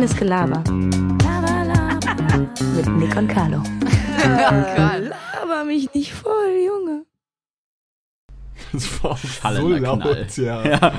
Reines Gelaber. Laber, laber. Mit Nick und Carlo. Laber mich nicht voll, Junge. Das war so laut, ja. Ja.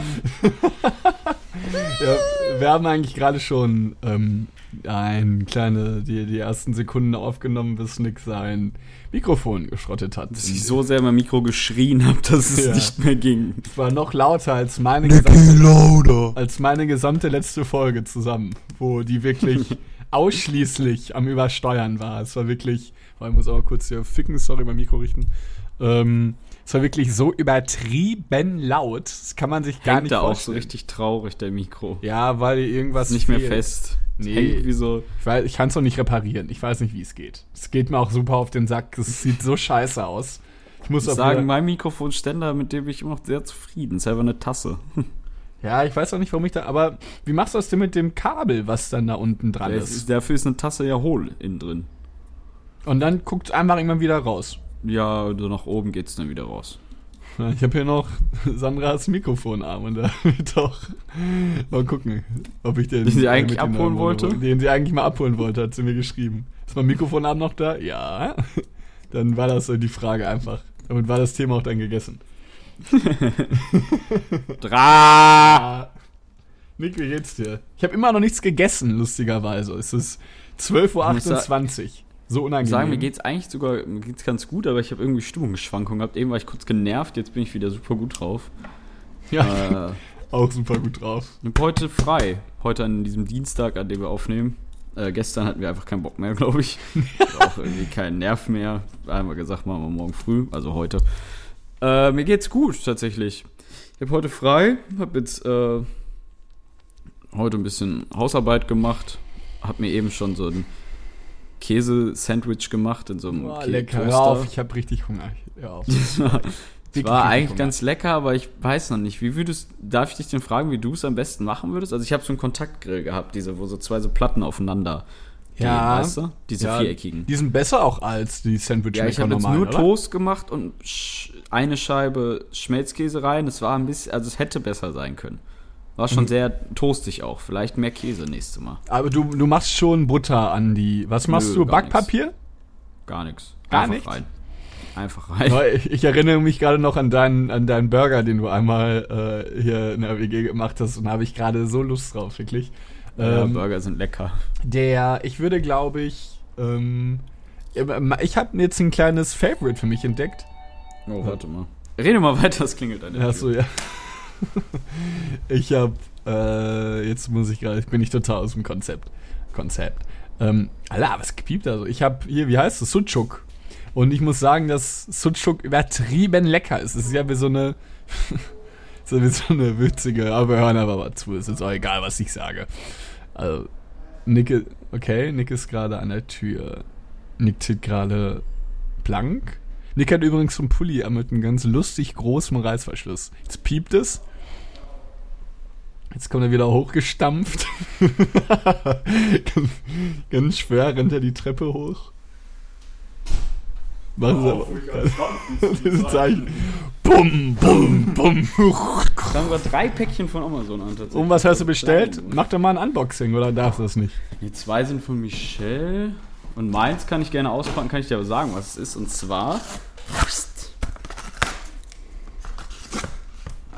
ja. Wir haben eigentlich gerade schon ähm, ein kleine, die, die ersten Sekunden aufgenommen, bis Nick sein Mikrofon geschrottet hat. Dass ich so sehr mein Mikro geschrien habe, dass es Ja. nicht mehr ging. Es war noch lauter als meine, gesamte, als meine gesamte letzte Folge zusammen, wo die wirklich ausschließlich am Übersteuern war. Es war wirklich, boah, ich muss auch mal kurz hier ficken, sorry, mein Mikro richten. Ähm, es war wirklich so übertrieben laut, das kann man sich gar Hängt nicht da auch so vorstellen. richtig traurig, der Mikro. Ja, weil irgendwas Ist nicht mehr fehlt. fest. Nee. So. Ich, weiß, ich kann es noch nicht reparieren. Ich weiß nicht, wie es geht. Es geht mir auch super auf den Sack. Es sieht so scheiße aus. Ich muss Ich auch sagen, mein Mikrofonständer, mit dem bin ich immer noch sehr zufrieden. Ist einfach eine Tasse. Ja, ich weiß auch nicht, warum ich da. Aber wie machst du das denn mit dem Kabel, was dann da unten dran ist? ist, dafür ist eine Tasse ja hohl innen drin. Und dann guckt einfach immer wieder raus. Ja, nach oben geht's dann wieder raus. Ich habe hier noch Sandras Mikrofonarm und da wird doch. Mal gucken, ob ich den. Den sie äh, eigentlich abholen wollte? Den sie eigentlich mal abholen wollte, hat sie mir geschrieben. Ist mein Mikrofonarm noch da? Ja. Dann war das so die Frage einfach. Damit war das Thema auch dann gegessen. Dra! Nick, wie geht's dir? Ich habe immer noch nichts gegessen, lustigerweise. Es ist 12.28 Uhr. So unangenehm. Sagen, mir geht's eigentlich sogar mir geht's ganz gut, aber ich habe irgendwie Stimmungsschwankungen gehabt. Eben war ich kurz genervt, jetzt bin ich wieder super gut drauf. Ja, Äh, auch super gut drauf. ich hab heute frei. Heute an diesem Dienstag, an dem wir aufnehmen. Äh, gestern hatten wir einfach keinen Bock mehr, glaube ich. auch irgendwie keinen Nerv mehr. Einmal gesagt, machen wir morgen früh, also heute. Äh, mir geht's gut, tatsächlich. Ich habe heute frei, habe jetzt äh, heute ein bisschen Hausarbeit gemacht, habe mir eben schon so ein Käse-Sandwich gemacht in so einem Kä- lecker. Hör auf, ich habe richtig Hunger. Hör auf. Es war, eigentlich ganz lecker, aber ich weiß noch nicht. Wie würdest, darf ich dich denn fragen, wie du es am besten machen würdest? Also ich habe so einen Kontaktgrill gehabt, diese, wo so zwei so Platten aufeinander gehen, Ja. weißt du? Diese Ja, viereckigen. Die sind besser auch als die Sandwich Ja, ich habe jetzt nur oder? Toast gemacht und eine Scheibe Schmelzkäse rein. Es war ein bisschen, also es hätte besser sein können. War Mhm. schon sehr toastig auch. Vielleicht mehr Käse nächste Mal. Aber du, du machst schon Butter an die. Was machst Nö, du? gar Backpapier? Gar nichts. Gar nichts? rein. Einfach rein. Ich, ich erinnere mich gerade noch an deinen, an deinen Burger, den du einmal äh, hier in der WG gemacht hast. Und da habe ich gerade so Lust drauf, wirklich. Ja, Ähm, Burger sind lecker. Der, ich würde, glaube ich, ähm, ich habe jetzt ein kleines Favorite für mich entdeckt. Oh, warte mal. Rede mal weiter, es klingelt an der Achso, ja. ich habe, äh, jetzt muss ich gerade, bin ich total aus dem Konzept. Konzept. Ähm, Alter, was piept da so? Ich habe hier, wie heißt es? Sucuk. Und ich muss sagen, dass Sucuk übertrieben lecker ist. Es ist ja wie so eine, so wie so eine witzige, aber wir hören aber mal zu. Es ist auch egal, was ich sage. Also, Nick, okay, Nick ist gerade an der Tür. Nick zieht gerade blank. Nick hat übrigens so einen Pulli mit einem ganz lustig großen Reißverschluss. Jetzt piept es. Jetzt kommt er wieder hochgestampft. ganz, ganz schwer rennt er die Treppe hoch. Machen Sie aber. Dieses Zeichen. Bum, bum, bum. Da haben wir drei Päckchen von Amazon an. Und was hast du bestellt? Mach doch mal ein Unboxing, oder darfst du das nicht? Die zwei sind von Michelle. Und meins kann ich gerne auspacken, kann ich dir aber sagen, was es ist. Und zwar.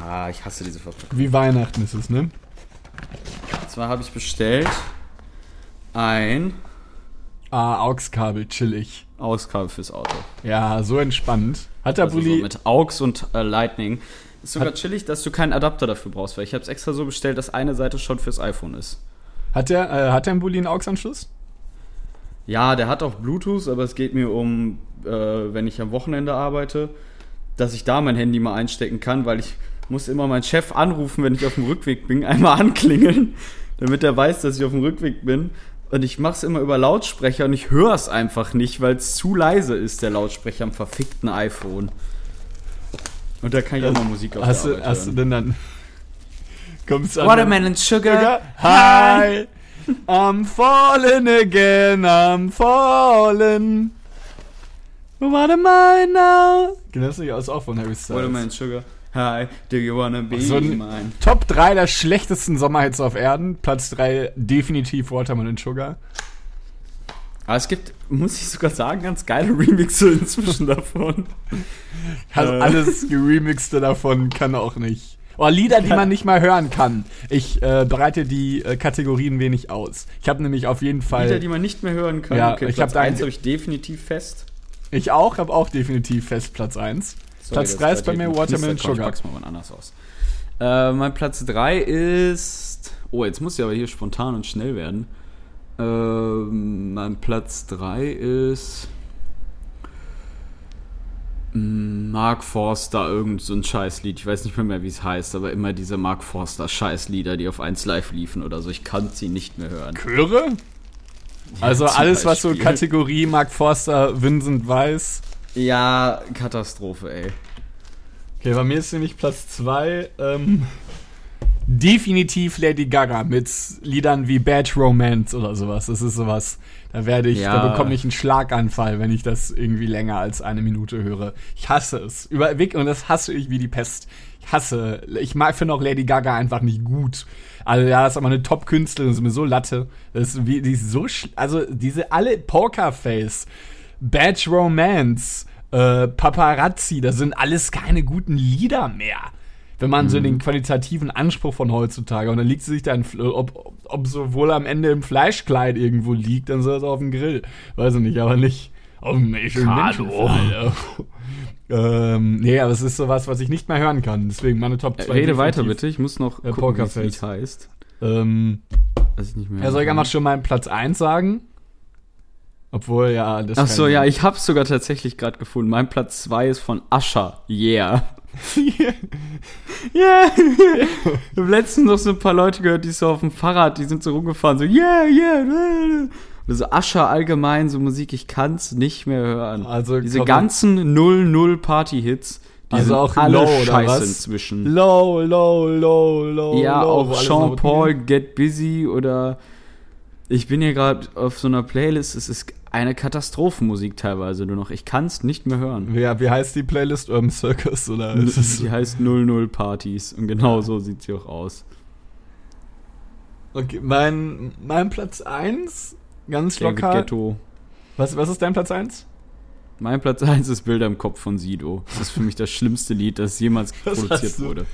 Ah, ich hasse diese Verpackung. Wie Weihnachten ist es, ne? Und zwar habe ich bestellt ein Ah, AUX-Kabel, chillig. Auskabel fürs Auto. Ja, so entspannt. Hat der Also Bulli. so mit AUX und äh, Lightning. Ist sogar chillig, dass du keinen Adapter dafür brauchst, weil ich habe es extra so bestellt, dass eine Seite schon fürs iPhone ist. hat der, äh, hat der ein Bulli einen AUX-Anschluss? Ja, der hat auch Bluetooth, aber es geht mir um, äh, wenn ich am Wochenende arbeite, dass ich da mein Handy mal einstecken kann, weil ich muss immer meinen Chef anrufen, wenn ich auf dem Rückweg bin, einmal anklingeln, damit er weiß, dass ich auf dem Rückweg bin. Und ich mache es immer über Lautsprecher und ich höre es einfach nicht, weil es zu leise ist, der Lautsprecher am verfickten iPhone. Und da kann ich auch mal Musik auf Hast der du, hast du hören. denn dann. Kommst du an. Watermelon Sugar. Sugar? Hi! I'm falling again, I'm falling. What am I now? Genau, das ist auch von Harry Styles. Watermelon Sugar. Hi, do you wanna be So ein mine? Top 3 der schlechtesten Sommerhits auf Erden. Platz 3 definitiv Watermelon Sugar. Aber es gibt, muss ich sogar sagen, ganz geile Remixe inzwischen davon. Also Äh. alles geremixte davon kann auch nicht. Oh, Lieder, die man nicht mal hören kann. Ich äh, breite die äh, Kategorien wenig aus. Ich habe nämlich auf jeden Fall. Lieder, die man nicht mehr hören kann. Ja, okay, ich Platz hab da eins ein- habe ich definitiv fest. ich auch, habe auch definitiv fest Platz 1. Sorry, Platz das 3 ist bei mir Watermelon Knisterkram. Ich Sugar. pack's mal anders aus. Äh, mein Platz 3 ist. Oh, jetzt muss ich aber hier spontan und schnell werden. Ähm, mein Platz 3 ist. mm, Mark Forster, irgend so ein Scheißlied. Ich weiß nicht mehr, mehr wie es heißt, aber immer diese Mark Forster Scheißlieder, die auf 1 Live liefen oder so. Ich kann sie nicht mehr hören. Chöre? Also zum alles, was so Beispiel. Kategorie Mark Forster, Vincent Weiss. Ja, Katastrophe, ey. Okay, bei mir ist nämlich Platz 2 ähm, definitiv Lady Gaga mit Liedern wie Bad Romance oder sowas. Das ist sowas, da werde ich, Ja. da bekomme ich einen Schlaganfall, wenn ich das irgendwie länger als eine Minute höre. Ich hasse es. Über, und das hasse ich wie die Pest. Ich hasse, ich mag, finde auch Lady Gaga einfach nicht gut. Also ja, das ist aber eine Top-Künstlerin, ist mir so Latte. Das ist wie, die ist so, also diese alle Pokerface, Bad Romance, äh, Paparazzi, das sind alles keine guten Lieder mehr. Wenn man so den qualitativen Anspruch von heutzutage und dann liegt sie sich da, in, Fl- ob, ob, ob so wohl am Ende im Fleischkleid irgendwo liegt, dann soll es auf dem Grill. Weiß ich nicht, aber nicht auf dem ähm, nee, aber es ist sowas, was ich nicht mehr hören kann. Deswegen meine Top 2. Äh, Rede weiter bitte, ich muss noch Äh, gucken, wie. Lied heißt. Ähm, Weiß ich nicht mehr. ja, soll ich einfach schon meinen Platz 1 sagen? Obwohl, ja, das Ach so, ja, ich hab's sogar tatsächlich gerade gefunden. Mein Platz 2 ist von Ascher. Yeah. Yeah. Ich hab letztens noch so ein paar Leute gehört, die so auf dem Fahrrad, die sind so rumgefahren, so yeah, yeah. Oder so Ascher allgemein, so Musik, ich kann's nicht mehr hören. Also, Diese ganzen 0-0 Party-Hits, die Also sind auch alle low, scheiße inzwischen. Low, low, low, low. Ja, low, auch alles Sean Noten Paul, gehen. Get Busy oder ich bin hier gerade auf so einer Playlist, es ist eine Katastrophenmusik teilweise nur noch. Ich kann es nicht mehr hören. Ja, wie heißt die Playlist? Urban Circus oder ist es Die heißt 00 Partys und genau so sieht sie auch aus. Okay, mein, mein Platz 1, ganz David locker. Ghetto. Was, was ist dein Platz 1? Mein Platz 1 ist Bilder im Kopf von Sido. Das ist für mich das schlimmste Lied, das jemals Was produziert du- wurde.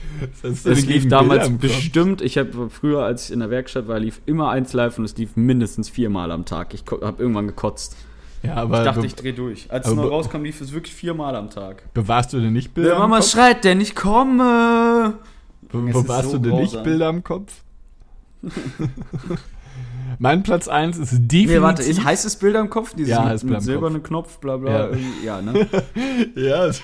Das Es lief damals bestimmt, ich habe früher, als ich in der Werkstatt war, lief immer eins live und es lief mindestens viermal am Tag. Ich habe irgendwann gekotzt. Ja, aber Ich dachte, ich drehe durch. Als es be- rauskam, lief es wirklich viermal am Tag. bewahrst du denn nicht Bilder Der Mama Kopf? schreit, denn ich komme. Be bewahrst ist du so denn nicht grausam. Bilder im Kopf? mein Platz 1 ist definitiv... Nee, warte, ist, heißt es Bilder im Kopf? Dieses Ja, mit, heißt mit silbernen Knopf, bla bla. Ja. Ja, ne? Ja, es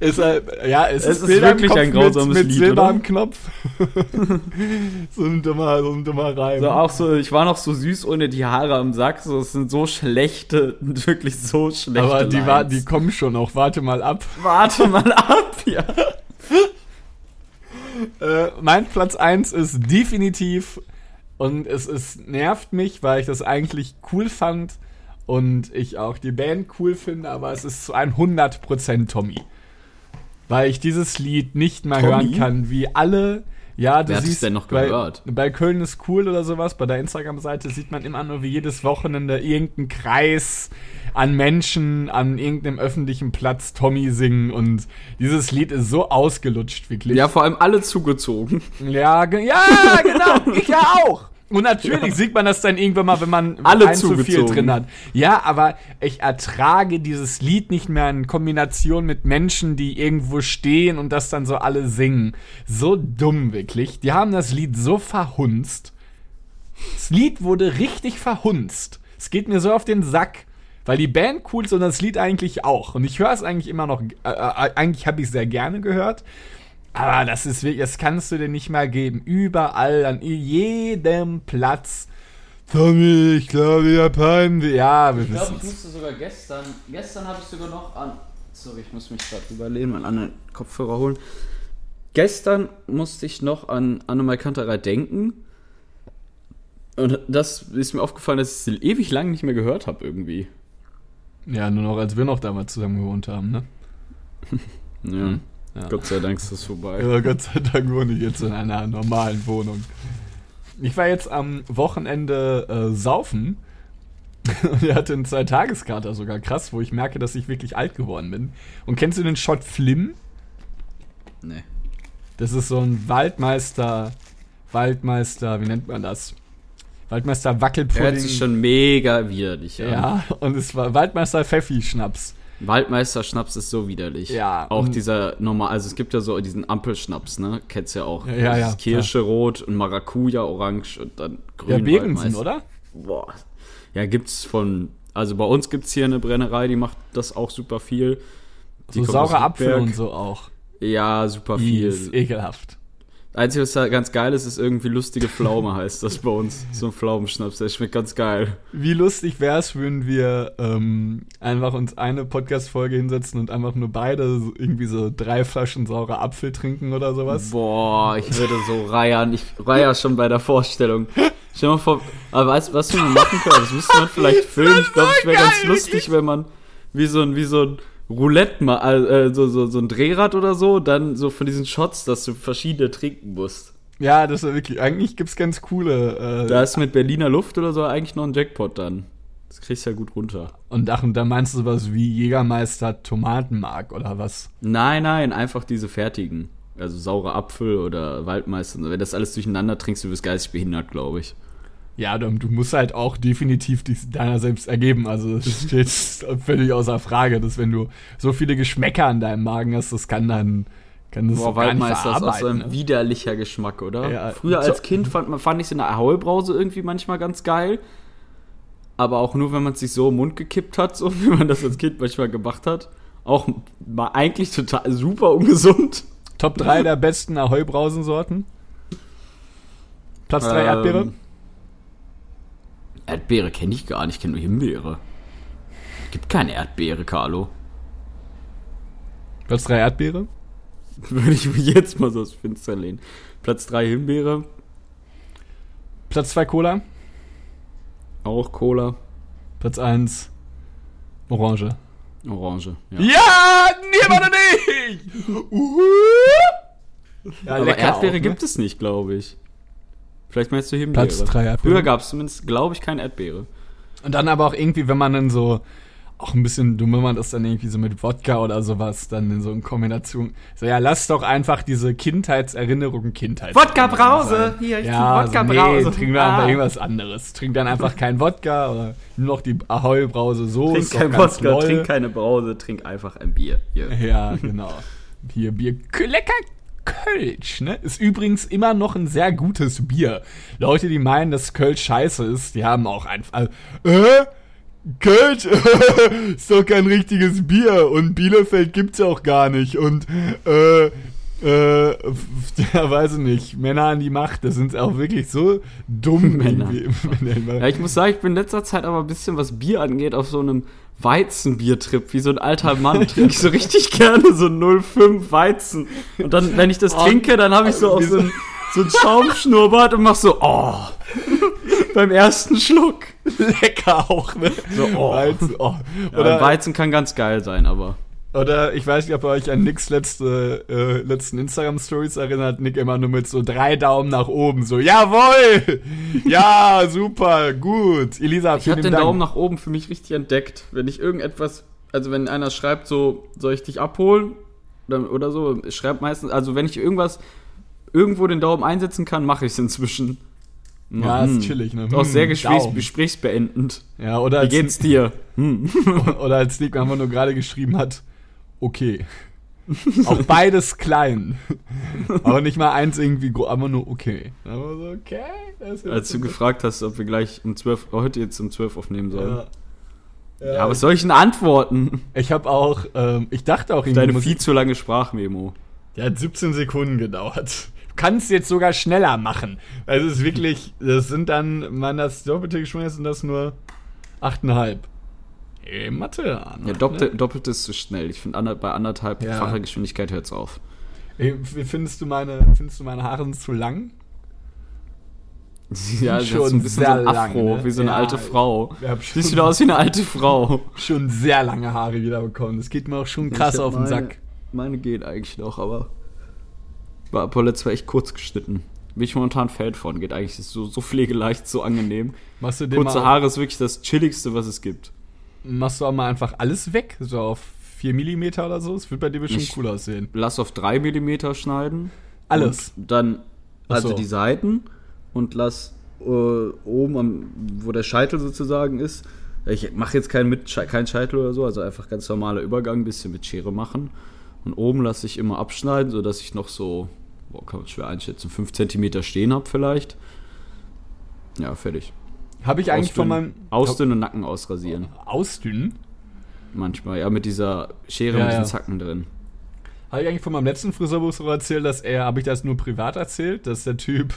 ist, halt, ja, es, Es ist, Bilder im wirklich Kopf ein grausames mit, mit Lied, Silber oder? am Knopf. so ein dummer, so ein dummer Reim. So auch so, ich war noch so süß ohne die Haare am Sack. So, es sind so schlechte, wirklich so schlechte. Aber die, war, die kommen schon auch. Warte mal ab. Warte mal ab, ja. Äh, mein Platz 1 ist definitiv und es, es nervt mich, weil ich das eigentlich cool fand und ich auch die Band cool finde, aber es ist zu 100% Tommy. Weil ich dieses Lied nicht mal Tommy? hören kann, wie alle. Ja, du Wer hat es siehst, denn noch bei, gehört? bei Köln ist cool oder sowas, bei der Instagram-Seite sieht man immer nur wie jedes Wochenende irgendeinen Kreis an Menschen an irgendeinem öffentlichen Platz Tommy singen und dieses Lied ist so ausgelutscht, wirklich. Ja, vor allem alle zugezogen. Ja, ge ja, genau, ich ja auch. Und natürlich sieht man das dann irgendwann mal, wenn man Alle ein zu viel drin hat. Ja, aber ich ertrage dieses Lied nicht mehr in Kombination mit Menschen, die irgendwo stehen und das dann so alle singen. So dumm, wirklich. Die haben das Lied so verhunzt. Das Lied wurde richtig verhunzt. Es geht mir so auf den Sack. Weil die Band cool ist und das Lied eigentlich auch. Und ich höre es eigentlich immer noch. Äh, äh, eigentlich habe ich es sehr gerne gehört. Aber das ist wirklich, das kannst du dir nicht mehr geben. Überall, an jedem Platz. Tommy, ich glaube, wir haben Ja, wir Ich glaube, wissen ich musste sogar gestern, gestern habe ich sogar noch an, sorry, ich muss mich gerade überlegen, meinen anderen Kopfhörer holen. Gestern musste ich noch an Annemai Kanterei denken. Und das ist mir aufgefallen, dass ich es ewig lang nicht mehr gehört habe irgendwie. Ja, nur noch, als wir noch damals zusammen gewohnt haben, ne? Ja. Gott sei Dank ist das vorbei. Aber Gott sei Dank wohne ich jetzt in einer normalen Wohnung. Ich war jetzt am Wochenende äh, saufen und er hatte einen Zwei-Tageskater sogar krass, wo ich merke, dass ich wirklich alt geworden bin. Und kennst du den Shot Flim? Nee. Das ist so ein Waldmeister, Waldmeister, wie nennt man das? Waldmeister Wackelpudding. Hört sich schon mega widerlich an. ja, und es war Waldmeister Pfeffi-Schnaps. Waldmeister-Schnaps ist so widerlich. Ja, Auch dieser normal, also es gibt ja so diesen Ampelschnaps, ne? Kennst ja auch. Ja, ja, ja, Kirsche rot und Maracuja orange und dann grün. Ja, Waldmeister. oder? Boah. Ja, gibt's von. Also bei uns gibt's hier eine Brennerei, die macht das auch super viel. Die So saurer Apfel und so auch. Ja, super viel. Ist ekelhaft. Einzige, was ganz geil ist, ist irgendwie lustige Pflaume heißt das bei uns. So ein Pflaumenschnaps, der schmeckt ganz geil. Wie lustig wäre es, würden wir ähm, einfach uns eine Podcast-Folge hinsetzen und einfach nur beide so irgendwie so drei Flaschen saurer Apfel trinken oder sowas? Boah, ich würde so reiern. Ich reier schon bei der Vorstellung. Stell mal vor, aber weißt was wir machen können? Das müsste man vielleicht filmen. Ich glaube, es wäre ganz lustig, wenn man wie so ein, wie so ein Roulette mal, äh, so, so, so ein Drehrad oder so, dann so von diesen Shots, dass du verschiedene trinken musst. Ja, das ist wirklich, eigentlich gibt's ganz coole. Äh, Da ist mit Berliner Luft oder so eigentlich noch ein Jackpot dann. Das kriegst du ja gut runter. und ach, und da meinst du was wie Jägermeister Tomatenmark oder was? Nein, nein, einfach diese fertigen. Also saure Apfel oder Waldmeister. Wenn das alles durcheinander trinkst, du wirst geistig behindert, glaube ich. Ja, du, du musst halt auch definitiv dich deiner selbst ergeben. Also das steht völlig außer Frage, dass wenn du so viele Geschmäcker an deinem Magen hast, das kann dann kann das Boah, gar nicht Waldmeister ist so ein ne? widerlicher Geschmack, oder? Ja, Früher so- als Kind fand, fand ich in der Ahoi-Brause irgendwie manchmal ganz geil. Aber auch nur, wenn man es sich so im Mund gekippt hat, so wie man das als Kind manchmal gemacht hat. Auch war eigentlich total super ungesund. Top 3 der besten Ahoi-Brausensorten. Platz 3 Erdbeere. Ähm, Erdbeere kenne ich gar nicht, ich kenne nur Himbeere. Gibt keine Erdbeere, Carlo. Platz 3 Erdbeere. Würde ich mich jetzt mal so aus dem Fenster lehnen. Platz 3 Himbeere, Platz 2 Cola. auch Cola, Platz 1 Orange. Orange. Ja. Ja, niemand nicht! Uhu. Ja, Aber Erdbeere auch, ne? gibt es nicht, glaube ich. Vielleicht meinst du Himbeere. Platz drei Erdbeere. Früher gab es zumindest, glaube ich, keine Erdbeere. Und dann aber auch irgendwie, wenn man dann so auch ein bisschen dumm, wenn man das dann irgendwie so mit Wodka oder sowas dann in so in Kombination. So, ja, lass doch einfach diese Kindheitserinnerungen Kindheit. Wodka-Brause! Hier, ich Ja, trinke so, nee, Wodka-Brause. trink wir Ah. einfach irgendwas anderes. Trink dann einfach kein Wodka oder nur noch die Ahoi-Brause so. Trink kein Wodka, lol. trink keine Brause, trink einfach ein Bier. Hier. Ja, genau. Hier Bier. K- Lecker Kölsch, ne? Ist übrigens immer noch ein sehr gutes Bier. Leute, die meinen, dass Kölsch scheiße ist, die haben auch einfach. Also, äh? Kölsch ist doch kein richtiges Bier und Bielefeld gibt's ja auch gar nicht und äh, äh, ja, weiß ich nicht, Männer an die Macht, das sind auch wirklich so dumm. Männer. Ja, ich muss sagen, ich bin in letzter Zeit aber ein bisschen, was Bier angeht, auf so einem Weizenbiertrip, wie so ein alter Mann, trinke ich so richtig gerne so 0,5 Weizen. Und dann, wenn ich das Oh, trinke, dann habe ich so auch so ein, so ein Schaumschnurrbart und mach so, oh, beim ersten Schluck. Lecker auch, ne? So, oh. Weizen, oh. Ja, Weizen kann ganz geil sein, aber. Oder ich weiß nicht, ob ihr euch an Nicks letzte, äh, letzten Instagram-Stories erinnert. Nick immer nur mit so drei Daumen nach oben. So, jawohl! Ja, super, gut. Elisa, Ich habe den Dank. Daumen nach oben für mich richtig entdeckt. Wenn ich irgendetwas, also wenn einer schreibt so, soll ich dich abholen? Oder, oder so, schreibt meistens, also wenn ich irgendwas, irgendwo den Daumen einsetzen kann, mache ich es inzwischen. Ja, Hm. ist chillig, ne? Auch sehr Hm, gesprächs Daumen. gesprächsbeendend. Ja, oder Wie als, geht's dir? Hm. oder als Nick einfach nur gerade geschrieben hat, okay. Auch beides klein. Aber nicht mal eins irgendwie, gro- aber nur okay. Aber so, okay. Als du gefragt hast, ob wir gleich um 12, heute jetzt um 12 aufnehmen sollen. ja. Ja, was soll ich denn antworten? Ich habe auch, ähm, ich dachte auch irgendwie, Deine viel zu lange Sprachmemo. Der hat 17 Sekunden gedauert. Du kannst jetzt sogar schneller machen. Also es ist wirklich, das sind dann, man das doppelte sind das nur 8,5. Ey, Mathe. Ja, ne? doppelt, doppelt ist zu schnell. Ich finde, ander, bei anderthalb Ja. Geschwindigkeit hört's auf. Ey, wie findest du meine, findest du meine Haare zu lang? Ja, das Schon ist so ein bisschen so sehr ein lang, Afro, ne? wie so eine Ja, alte Frau. Siehst wieder aus wie eine alte Frau. Schon sehr lange Haare wieder bekommen. Das geht mir auch schon krass auf den meine- Sack. meine geht eigentlich noch, aber war letztes Mal echt kurz geschnitten. Bin ich momentan Fan von, geht eigentlich so, so pflegeleicht, so angenehm. Machst du, Kurze Haare ist wirklich das chilligste, was es gibt. Machst du auch mal einfach alles weg? So auf 4 mm oder so? Es wird bei dir bestimmt Ich- cool aussehen. Lass auf 3 mm schneiden. Alles. Dann, also so. die Seiten und lass äh, oben, am, wo der Scheitel sozusagen ist. Ich mache jetzt keinen mit, keinen Scheitel oder so, also einfach ganz normaler Übergang, ein bisschen mit Schere machen. Und oben lasse ich immer abschneiden, sodass ich noch so, boah, kann man schwer einschätzen, 5 cm stehen habe vielleicht. Ja, fertig. Habe ich eigentlich von meinem. Ausdünnen, ausdünnen und Nacken ausrasieren. Ausdünnen? Manchmal, ja, mit dieser Schere Ja, mit diesen ja. Zacken drin. Habe ich eigentlich von meinem letzten Friseurbuch so erzählt, dass er, habe ich das nur privat erzählt, dass der Typ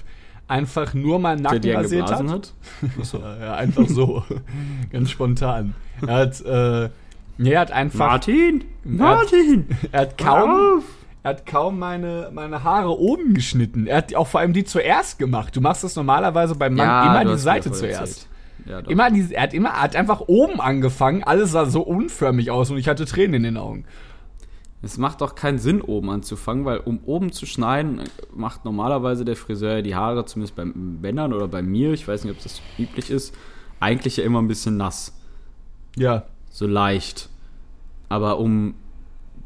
einfach nur meinen Nacken rasiert hat? hat? Ja, ja, einfach so. Ganz spontan. Er hat, äh, nee, er hat einfach. Martin! Martin! Er hat Hör kaum. auf! Er hat kaum meine, meine Haare oben geschnitten. Er hat auch vor allem die zuerst gemacht. Du machst das normalerweise beim Mann Ja, immer die Seite zuerst. Ja. Immer die, er hat immer, er hat einfach oben angefangen. Alles sah so unförmig aus und ich hatte Tränen in den Augen. Es macht doch keinen Sinn, oben anzufangen, weil um oben zu schneiden, macht normalerweise der Friseur die Haare, zumindest bei Männern oder bei mir, ich weiß nicht, ob das üblich ist, eigentlich ja immer ein bisschen nass. Ja. So leicht. Aber um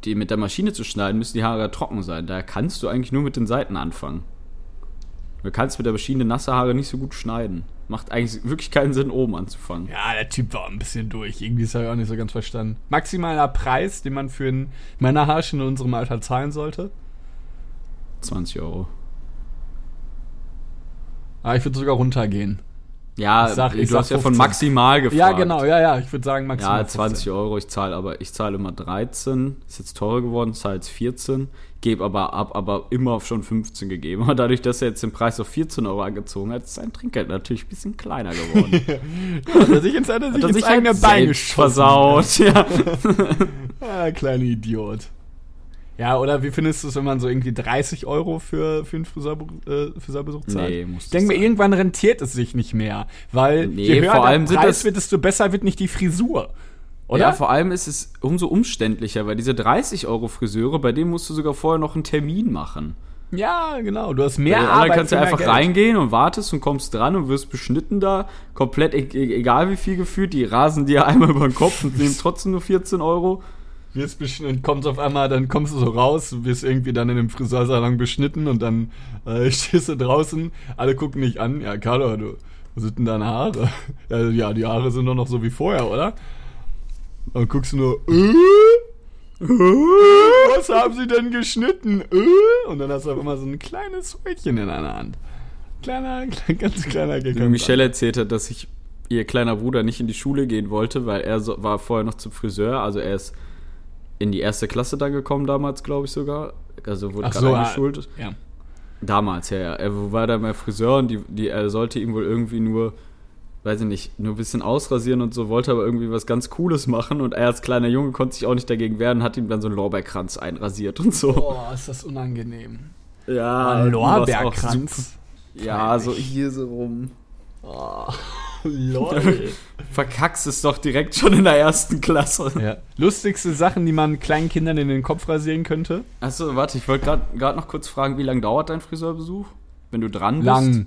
die mit der Maschine zu schneiden, müssen die Haare trocken sein. Daher kannst du eigentlich nur mit den Seiten anfangen. Du kannst mit der Maschine nasse Haare nicht so gut schneiden. Macht eigentlich wirklich keinen Sinn, oben anzufangen. Ja, der Typ war ein bisschen durch. Irgendwie ist er auch nicht so ganz verstanden. Maximaler Preis, den man für einen Männerhaarsch in unserem Alter zahlen sollte. 20 Euro. Aber ich würde sogar runtergehen. Ja, sag- du hast ja von 15. maximal gefragt. Ja, genau, ja, ja. Ich würde sagen maximal. Ja, 20 15. Euro, ich zahle aber, ich zahle immer 13, ist jetzt teurer geworden, zahle jetzt 14, gebe aber ab, aber immer schon 15 gegeben. Aber dadurch, dass er jetzt den Preis auf 14 Euro angezogen hat, ist sein Trinkgeld natürlich ein bisschen kleiner geworden. Hat er sich ins, hat er sich Hat er ins sich eigene halt Bein versaut. Ja. Ah, kleiner Idiot. Ja, oder wie findest du es, wenn man so irgendwie 30 Euro für, für einen Friseurbesuch, äh, Friseurbesuch zahlt? Nee, muss ich denke mir, irgendwann rentiert es sich nicht mehr. Weil Nee, je höher vor der allem sind Preis das- wird, desto besser wird nicht die Frisur. Oder? ja, vor allem ist es umso umständlicher, weil diese 30 Euro Friseure, bei denen musst du sogar vorher noch einen Termin machen. Ja, genau. Du hast mehr den anderen Arbeit kannst du einfach Geld. reingehen und wartest und kommst dran und wirst beschnitten da. Komplett e e- egal wie viel gefühlt. Die rasen dir einmal über den Kopf und nehmen trotzdem nur 14 Euro. Wirst beschnitten, kommst auf einmal, dann kommst du so raus, wirst irgendwie dann in einem Friseursalon beschnitten und dann äh, stehst du draußen, alle gucken dich an. Ja, Carlo, du, wo sind denn deine Haare? Ja, ja, die Haare sind doch noch so wie vorher, oder? Dann guckst du nur, äh? Äh? Was haben sie denn geschnitten? Äh? Und dann hast du auf einmal so ein kleines Häutchen in deiner Hand. Kleiner, klein, ganz kleiner Gag. Wie Michelle erzählt hat, dass sich ihr kleiner Bruder nicht in die Schule gehen wollte, weil er so, war vorher noch zum Friseur. Also er ist in die erste Klasse dann gekommen damals, glaube ich sogar. Also wurde gerade so, eingeschult. Ja. Damals, ja, ja. Er war dann bei Friseur und die, die, er sollte ihm wohl irgendwie nur, weiß ich nicht, nur ein bisschen ausrasieren und so, wollte aber irgendwie was ganz Cooles machen und er als kleiner Junge konnte sich auch nicht dagegen wehren, hat ihm dann so einen Lorbeerkranz einrasiert und so. Boah, ist das unangenehm. Ja, Ein Lorbeerkranz. Ja, so hier so rum. Lol. Verkackst es doch direkt schon in der ersten Klasse. Ja. Lustigste Sachen, die man kleinen Kindern in den Kopf rasieren könnte? Achso, warte, ich wollte gerade noch kurz fragen, wie lange dauert dein Friseurbesuch? Wenn du dran bist? Lang.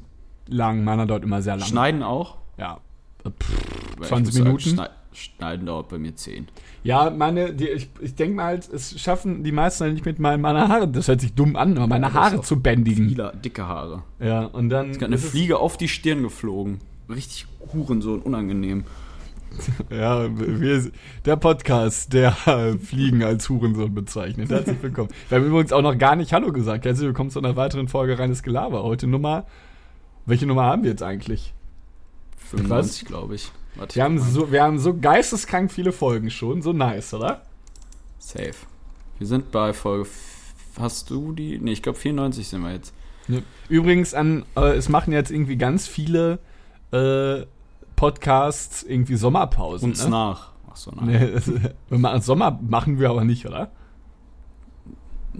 Lang. Meiner dauert immer sehr lang. Schneiden auch? Ja. Ich 20 muss sagen, Minuten? Schnei- Schneiden dauert bei mir 10. Ja, meine, die, ich, ich denke mal, halt, es schaffen die meisten halt nicht mit meinen, meine Haare, das hört sich dumm an, aber meine Ja, ist Haare zu bändigen. Viele dicke Haare. Ja, und dann. Es hat eine ist Fliege auf die Stirn geflogen. Richtig Hurensohn, unangenehm. Ja, wir, der Podcast, der Fliegen als Hurensohn bezeichnet. Herzlich willkommen. Wir haben übrigens auch noch gar nicht Hallo gesagt. Herzlich willkommen zu einer weiteren Folge Reines Gelaber. Heute Nummer. Welche Nummer haben wir jetzt eigentlich? 95, glaube ich. Warte, Wir haben, so, wir haben so geisteskrank viele Folgen schon. So nice, oder? Safe. Wir sind bei Folge. Hast du die? Ne, ich glaube 94 sind wir jetzt. Übrigens, an, äh, es machen jetzt irgendwie ganz viele äh, Podcasts irgendwie Sommerpausen. Uns ne? nach. Achso, nein. Nee, Sommer machen wir aber nicht, oder?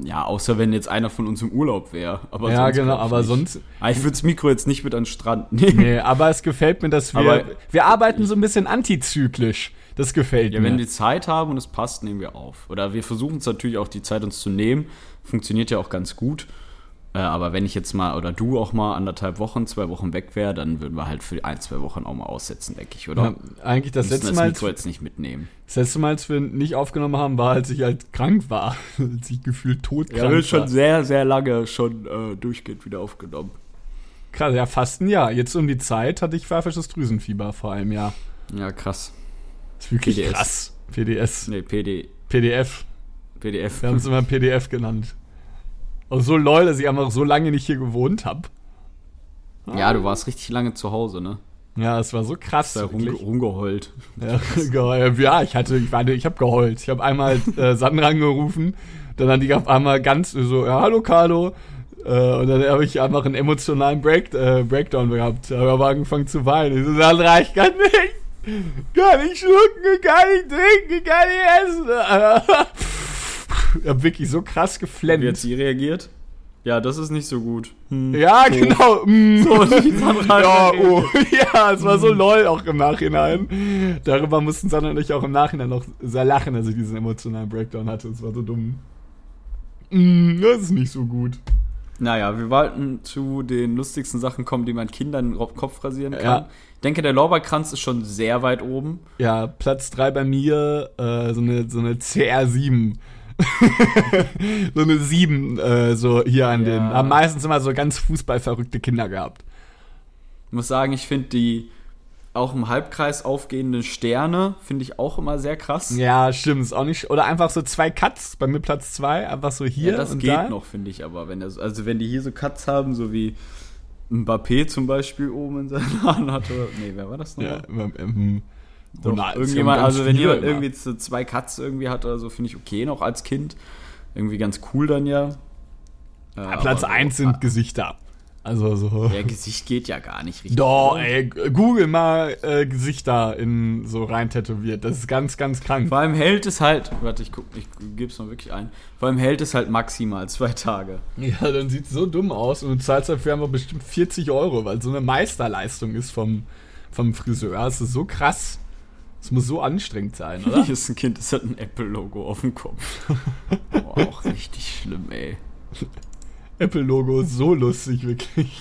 Ja, außer wenn jetzt einer von uns im Urlaub wäre. Aber ja, sonst genau, aber nicht. sonst. Ah, ich würde das Mikro jetzt nicht mit an den Strand nehmen. Nee, aber es gefällt mir, dass wir. Aber- wir arbeiten so ein bisschen antizyklisch. Das gefällt Ja, mir. wenn wir Zeit haben und es passt, nehmen wir auf. Oder wir versuchen es natürlich auch die Zeit uns zu nehmen. Funktioniert ja auch ganz gut. Äh, aber wenn ich jetzt mal oder du auch mal anderthalb Wochen, zwei Wochen weg wäre, dann würden wir halt für ein, zwei Wochen auch mal aussetzen, denke ich, oder? ja, eigentlich das letzte, Mal, Mikro jetzt nicht mitnehmen. das letzte Mal, als wir nicht aufgenommen haben, war, als ich halt krank war. als ich gefühlt todkrank war. sehr, sehr lange schon äh, durchgehend wieder aufgenommen. Krass, ja, fast ein Jahr. Jetzt um die Zeit hatte ich pfeifisches Drüsenfieber vor einem Jahr. Ja, krass. Das ist wirklich PDS. krass. PDS. Nee, PD, PDF. PDF. Wir haben es immer PDF genannt. Und so lol, dass ich einfach so lange nicht hier gewohnt habe. Ja, du warst richtig lange zu Hause, ne? Ja, es war so krass. Da rumge rumgeheult. Ja, ja, ich hatte, ich war, ich habe geheult. Ich habe einmal äh, Sandra angerufen, dann hatte ich auf einmal ganz so, ja, hallo Carlo. Äh, und dann habe ich einfach einen emotionalen Break, äh, Breakdown gehabt. Habe aber angefangen zu weinen. Ich so, Sandra, ich kann nicht. Kann nicht schlucken, kann nicht trinken, kann nicht essen. ich habe wirklich so krass Wie hat geflennt. sie reagiert? Ja, das ist nicht so gut. Hm. Ja, genau. Mm. So, Ja, oh, ja, es war so lol auch im Nachhinein. Darüber mussten Sandra und ich auch im Nachhinein noch sehr lachen, als ich diesen emotionalen Breakdown hatte. Es war so dumm. Mm, das ist nicht so gut. Naja, wir wollten zu den lustigsten Sachen kommen, die man Kindern den Kopf rasieren kann. Ja. Ich denke, der Lorbeerkranz ist schon sehr weit oben. Ja, Platz 3 bei mir, äh, so, eine, so eine CR7. so eine 7, äh, so hier an Ja. den. Haben meistens immer so ganz fußballverrückte Kinder gehabt. Ich muss sagen, ich finde die auch im Halbkreis aufgehenden Sterne, finde ich auch immer sehr krass. Ja, stimmt, ist auch nicht. Oder einfach so zwei Cuts, bei mir Platz 2, einfach so hier. Ja, das geht da. noch, finde ich, aber wenn das, also wenn die hier so Cuts haben, so wie Mbappé zum Beispiel oben in seinen Haaren hatte. Nee, wer war das Ja, nochmal? ähm, Doch, Ronaldo, irgendjemand, also wenn jemand immer. irgendwie so zwei Cuts irgendwie hat oder so, finde ich okay noch als Kind. Irgendwie ganz cool dann ja. Ja, Platz aber 1 so, sind Gesichter. Also so. Ja, Gesicht geht ja gar nicht richtig. Doch, oder? ey, google mal äh, Gesichter in so rein tätowiert. Das ist ganz, ganz krank. Vor allem hält es halt, warte, ich guck, ich geb's mal wirklich ein. Vor allem hält es halt maximal zwei Tage. Ja, dann sieht so dumm aus und du zahlst dafür einfach bestimmt 40 Euro, weil so eine Meisterleistung ist vom, vom Friseur. Das ist so krass. Das muss so anstrengend sein, oder? Hier ist ein Kind, das hat ein Apple-Logo auf dem Kopf. Boah, auch richtig schlimm, ey. Apple-Logo ist so lustig, wirklich.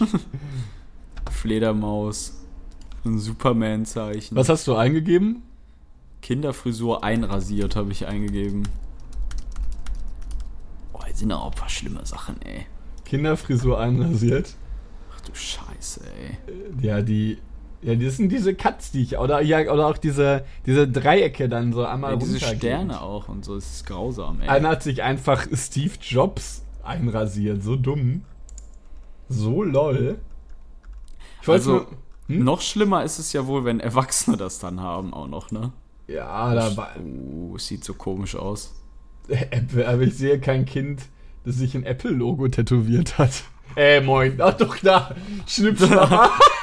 Fledermaus, ein Superman-Zeichen. Was hast du eingegeben? Kinderfrisur einrasiert habe ich eingegeben. Boah, hier sind auch ein paar schlimme Sachen, ey. Kinderfrisur einrasiert. Ach du Scheiße, ey. Ja, die. Ja, das sind diese Cuts, die ich. Oder, ja, oder auch diese, diese Dreiecke dann so einmal Ey, diese. Sterne auch und so, es ist grausam, ey. Einer hat sich einfach Steve Jobs einrasiert. So dumm. So lol. Ich wollte Also, nur. Hm? noch schlimmer ist es ja wohl, wenn Erwachsene das dann haben auch noch, ne? Ja, da war. Uh, es sieht so komisch aus. Apple, aber ich sehe kein Kind, das sich ein Apple-Logo tätowiert hat. Äh, moin. Ach doch, da. Schnippschnapp.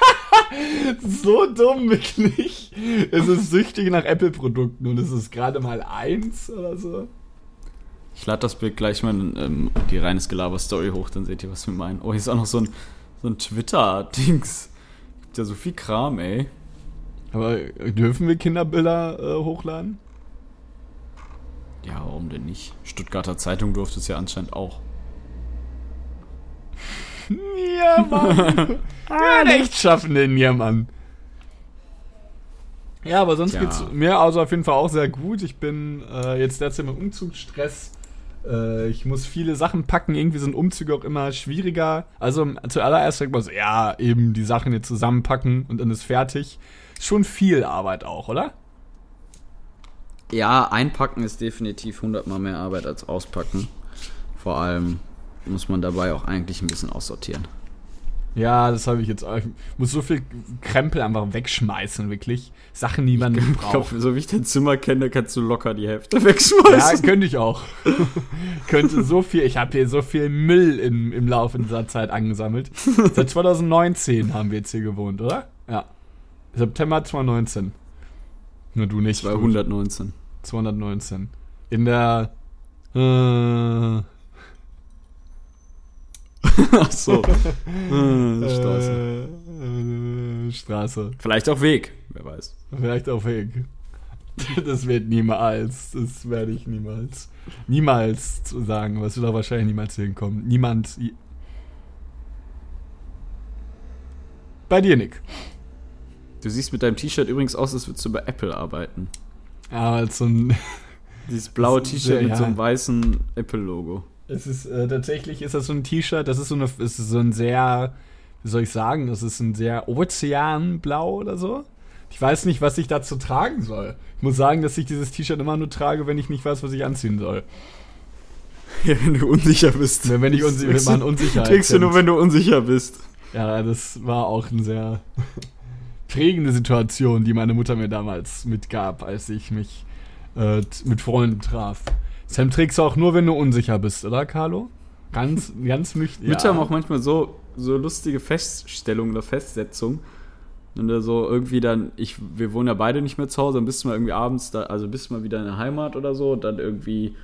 so dumm, wirklich. Es ist süchtig nach Apple-Produkten und es ist gerade mal eins oder so. Ich lade das Bild gleich mal in ähm, die reines Gelaber-Story hoch, dann seht ihr, was wir meinen. Oh, hier ist auch noch so ein, so ein Twitter-Dings. Gibt ja so viel Kram, ey. Aber dürfen wir Kinderbilder äh, hochladen? Ja, warum denn nicht? Stuttgarter Zeitung durfte es ja anscheinend auch. Ja, Mann. ja, Rechtschaffende Niermann. Ja, aber sonst Tja. geht's mir also auf jeden Fall auch sehr gut. Ich bin äh, jetzt derzeit im Umzugsstress. Äh, ich muss viele Sachen packen. Irgendwie sind Umzüge auch immer schwieriger. Also zuallererst sagt man so, ja, eben die Sachen jetzt zusammenpacken und dann ist fertig. Schon viel Arbeit auch, oder? Ja, einpacken ist definitiv hundertmal mehr Arbeit als auspacken. Vor allem muss man dabei auch eigentlich ein bisschen aussortieren. Ja, das habe ich jetzt. Ich muss so viel Krempel einfach wegschmeißen, wirklich. Sachen, die man nicht Ich braucht. glaube, so wie ich dein Zimmer kenne, kannst du locker die Hälfte Ja, wegschmeißen. könnte ich auch. könnte so viel. Ich habe hier so viel Müll im, im Laufe dieser Zeit angesammelt. Seit 2019 haben wir jetzt hier gewohnt, oder? Ja. September 2019. Nur du nicht. 219. 219. In der. Äh, Ach so. Hm, Straße. Äh, äh, Straße. Vielleicht auch Weg, wer weiß. Vielleicht auf Weg. Das wird niemals, das werde ich niemals, niemals zu sagen, was wird auch wahrscheinlich niemals hinkommen. Niemand. Bei dir, Nick. Du siehst mit deinem T-Shirt übrigens aus, als würdest du bei Apple arbeiten. Aber als so ein, Dieses blaue T-Shirt mit ja. so einem weißen Apple-Logo. Es ist, äh, tatsächlich ist das so ein T-Shirt, das ist so eine, ist so ein sehr, wie soll ich sagen, das ist ein sehr Ozeanblau oder so. Ich weiß nicht, was ich dazu tragen soll. Ich muss sagen, dass ich dieses T-Shirt immer nur trage, wenn ich nicht weiß, was ich anziehen soll. Ja, wenn du unsicher bist. Wenn, wenn ich unsi wenn man Unsicherheit Trägst du nur, wenn du unsicher bist. Ja, das war auch eine sehr prägende Situation, die meine Mutter mir damals mitgab, als ich mich äh, mit Freunden traf. Sam trägst du auch nur, wenn du unsicher bist, oder, Carlo? Ganz, ganz nüchtern. Mütter haben auch manchmal so, so lustige Feststellungen oder Festsetzungen. Und so irgendwie dann, ich, wir wohnen ja beide nicht mehr zu Hause, dann bist du mal irgendwie abends da, also bist du mal wieder in der Heimat oder so, und dann irgendwie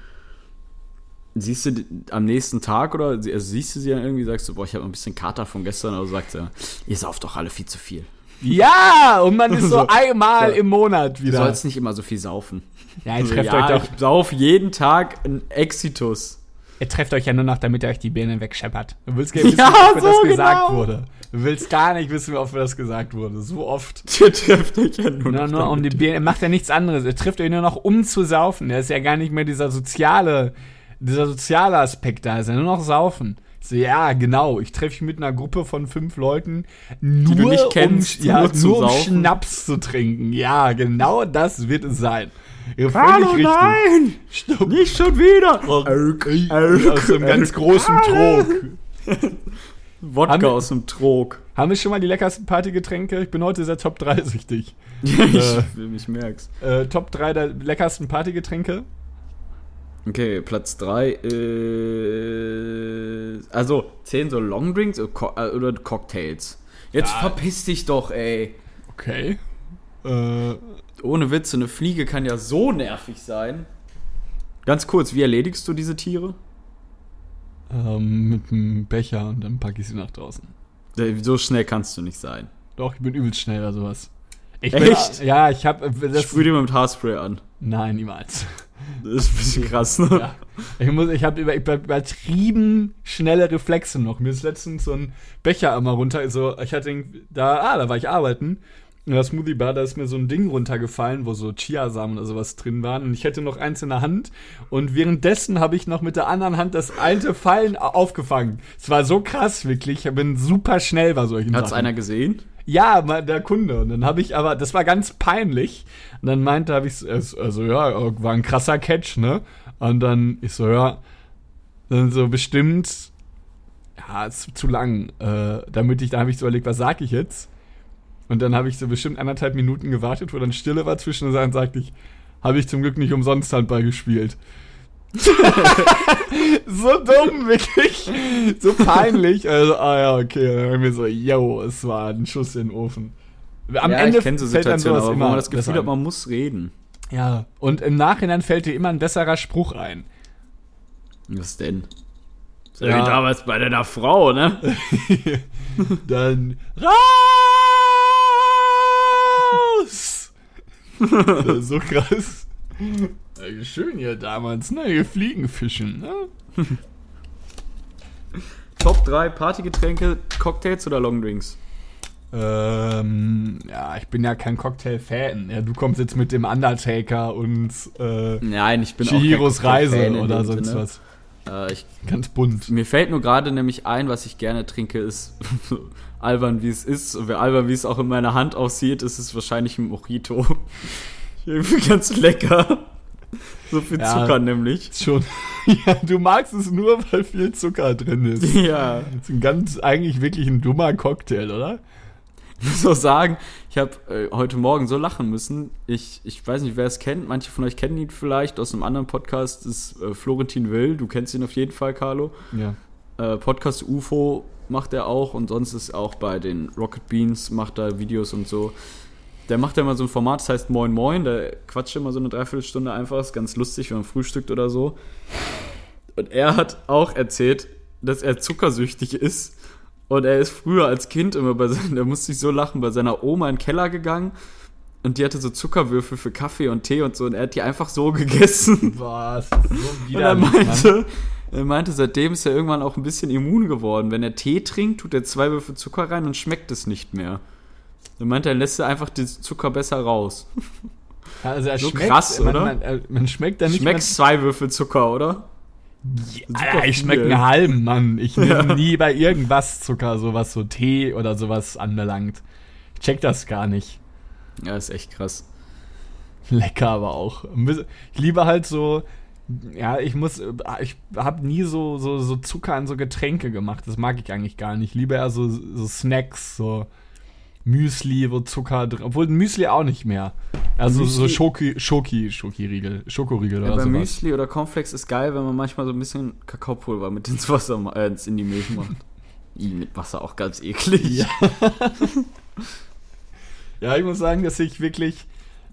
siehst du am nächsten Tag oder also siehst du sie dann irgendwie, sagst du, boah, ich habe ein bisschen Kater von gestern, oder sagt sie, ihr sauft doch alle viel zu viel. Ja, und man ist so So. einmal So. im Monat Du wieder. sollst nicht immer so viel saufen. ja, ihr trefft, ja, euch doch, ich sauf jeden Tag ein Exitus. ihr trefft euch ja nur noch, damit ihr euch die Birnen wegscheppert. Du willst gar nicht wissen, Ja, ob mir so das gesagt genau. wurde. Du willst gar nicht wissen, ob mir das gesagt wurde. So oft. Ihr trefft euch ja nur, Nur, noch nur um die. Bier, er macht ja nichts anderes. Er trifft euch nur noch um zu saufen. Er ist ja gar nicht mehr dieser soziale, dieser soziale Aspekt da. Ist ja nur noch saufen. So, ja, genau. Ich treffe mich mit einer Gruppe von fünf Leuten, nur, du nicht kennst, um, ja, nur nur, um saufen. Schnaps zu trinken. Ja, genau das wird es sein. Ja, Hallo, nein! Stopp. Nicht schon wieder! Aus einem ganz großen Trog. Wodka Haben aus dem Trog. Haben wir schon mal die leckersten Partygetränke? Ich bin heute sehr Top 3 süchtig. Ich, Äh. ich merk's. Äh, Top 3 der leckersten Partygetränke? Okay, Platz 3 ist. Also, zählen so Longdrinks oder, äh, oder Cocktails? Jetzt Ja. verpiss dich doch, ey. Okay. Äh, Ohne Witz, so eine Fliege kann ja so nervig sein. Ganz kurz, wie erledigst du diese Tiere? Ähm, mit einem Becher und dann packe ich sie nach draußen. Äh, So schnell kannst du nicht sein. Doch, ich bin übelst schnell bei sowas. Ich Echt? Bin, ja, ich habe das. Sprüh dir mal mit Haarspray an. Nein, niemals. Das ist ein bisschen krass, ne? ja. Ich muss, ich habe über, über, übertrieben schnelle Reflexe noch. Mir ist letztens so ein Becher immer runter. So, ich hatte da, ah, da war ich arbeiten. In der Smoothie Bar, da ist mir so ein Ding runtergefallen, wo so Chiasamen oder sowas drin waren. Und ich hätte noch eins in der Hand. Und währenddessen habe ich noch mit der anderen Hand das alte Fallen au- aufgefangen. Es war so krass, wirklich. Ich bin super schnell bei solchen Hat's Sachen. einer gesehen? Ja, der Kunde. Und dann habe ich aber, das war ganz peinlich. Und dann meinte, habe ich, also ja, war ein krasser Catch, ne? Und dann, ich so, ja, dann so bestimmt, ja, ist zu lang. Äh, damit ich, da habe ich so überlegt, was sag ich jetzt? Und dann habe ich so bestimmt anderthalb Minuten gewartet, wo dann Stille war zwischen und dann sagte ich, habe ich zum Glück nicht umsonst Handball gespielt. so dumm, wirklich. So peinlich. Also, ah ja, okay. Dann haben wir so, yo, es war ein Schuss in den Ofen. Am ja, Ende ich so fällt dann sowas aber wo immer man das Gefühl hat, man muss reden. Ja, und im Nachhinein fällt dir immer ein besserer Spruch ein. Was denn? So Ja. wie damals bei deiner Frau, ne? Dann raus! so krass. Ja, schön hier damals, ne? Hier Fliegenfischen, ne? Top 3 Partygetränke, Cocktails oder Longdrinks? Ähm, ja, ich bin ja kein Cocktail-Fan. Ja, du kommst jetzt mit dem Undertaker und äh, Nein, ich bin Chihiros auch kein Reise oder sonst Sinne. was. Äh, ich, Ganz bunt. mir fällt nur gerade nämlich ein, was ich gerne trinke, ist albern wie es ist. Und wer albern wie es auch in meiner Hand aussieht, ist es wahrscheinlich ein Mojito. Irgendwie ganz lecker. So viel Ja. Zucker nämlich. Schon. ja, du magst es nur, weil viel Zucker drin ist. Ja. Das ist ein ganz, eigentlich wirklich ein dummer Cocktail, oder? Ich muss auch sagen, ich habe äh, heute Morgen so lachen müssen. Ich, ich weiß nicht, wer es kennt. Manche von euch kennen ihn vielleicht aus einem anderen Podcast. Das ist äh, Florentin Will. Du kennst ihn auf jeden Fall, Carlo. Ja. Äh, Podcast UFO macht er auch und sonst ist auch bei den Rocket Beans macht er Videos und so. Der macht ja immer so ein Format, das heißt Moin Moin. Der quatscht immer so eine Dreiviertelstunde einfach. Ist ganz lustig, wenn man frühstückt oder so. Und er hat auch erzählt, dass er zuckersüchtig ist. Und er ist früher als Kind immer bei seiner, da musste ich so lachen, bei seiner Oma in den Keller gegangen. Und die hatte so Zuckerwürfel für Kaffee und Tee und so. Und er hat die einfach so gegessen. Ist so Und er widerlich, Mann. Meinte, er meinte, seitdem ist er irgendwann auch ein bisschen immun geworden. Wenn er Tee trinkt, tut er zwei Würfel Zucker rein und schmeckt es nicht mehr. Er meinte, er lässt einfach den Zucker besser raus. Also er So schmeckt, krass, man, oder? Man, äh, man schmeckt da nicht Schmeckst zwei Würfel Zucker, oder? super Alter, ich schmecke einen halben, Mann. Ich nehme Ja. nie bei irgendwas Zucker, so was so Tee oder sowas anbelangt. Ich check das gar nicht. Ja, ist echt krass. Lecker aber auch. Ich liebe halt so, ja, ich muss, ich habe nie so, so, so Zucker an so Getränke gemacht. Das mag ich eigentlich gar nicht. Ich liebe eher so, so Snacks, so Müsli, wo Zucker drin, obwohl Müsli auch nicht mehr. Also so Müsli- Schoki, Schoki, Schokiriegel, Schokoriegel Ja, oder bei sowas. Müsli oder Cornflakes ist geil, wenn man manchmal so ein bisschen Kakaopulver mit ins Wasser, äh, in die Milch macht. I, mit Wasser auch ganz eklig. Ja. Ja, ich muss sagen, dass ich wirklich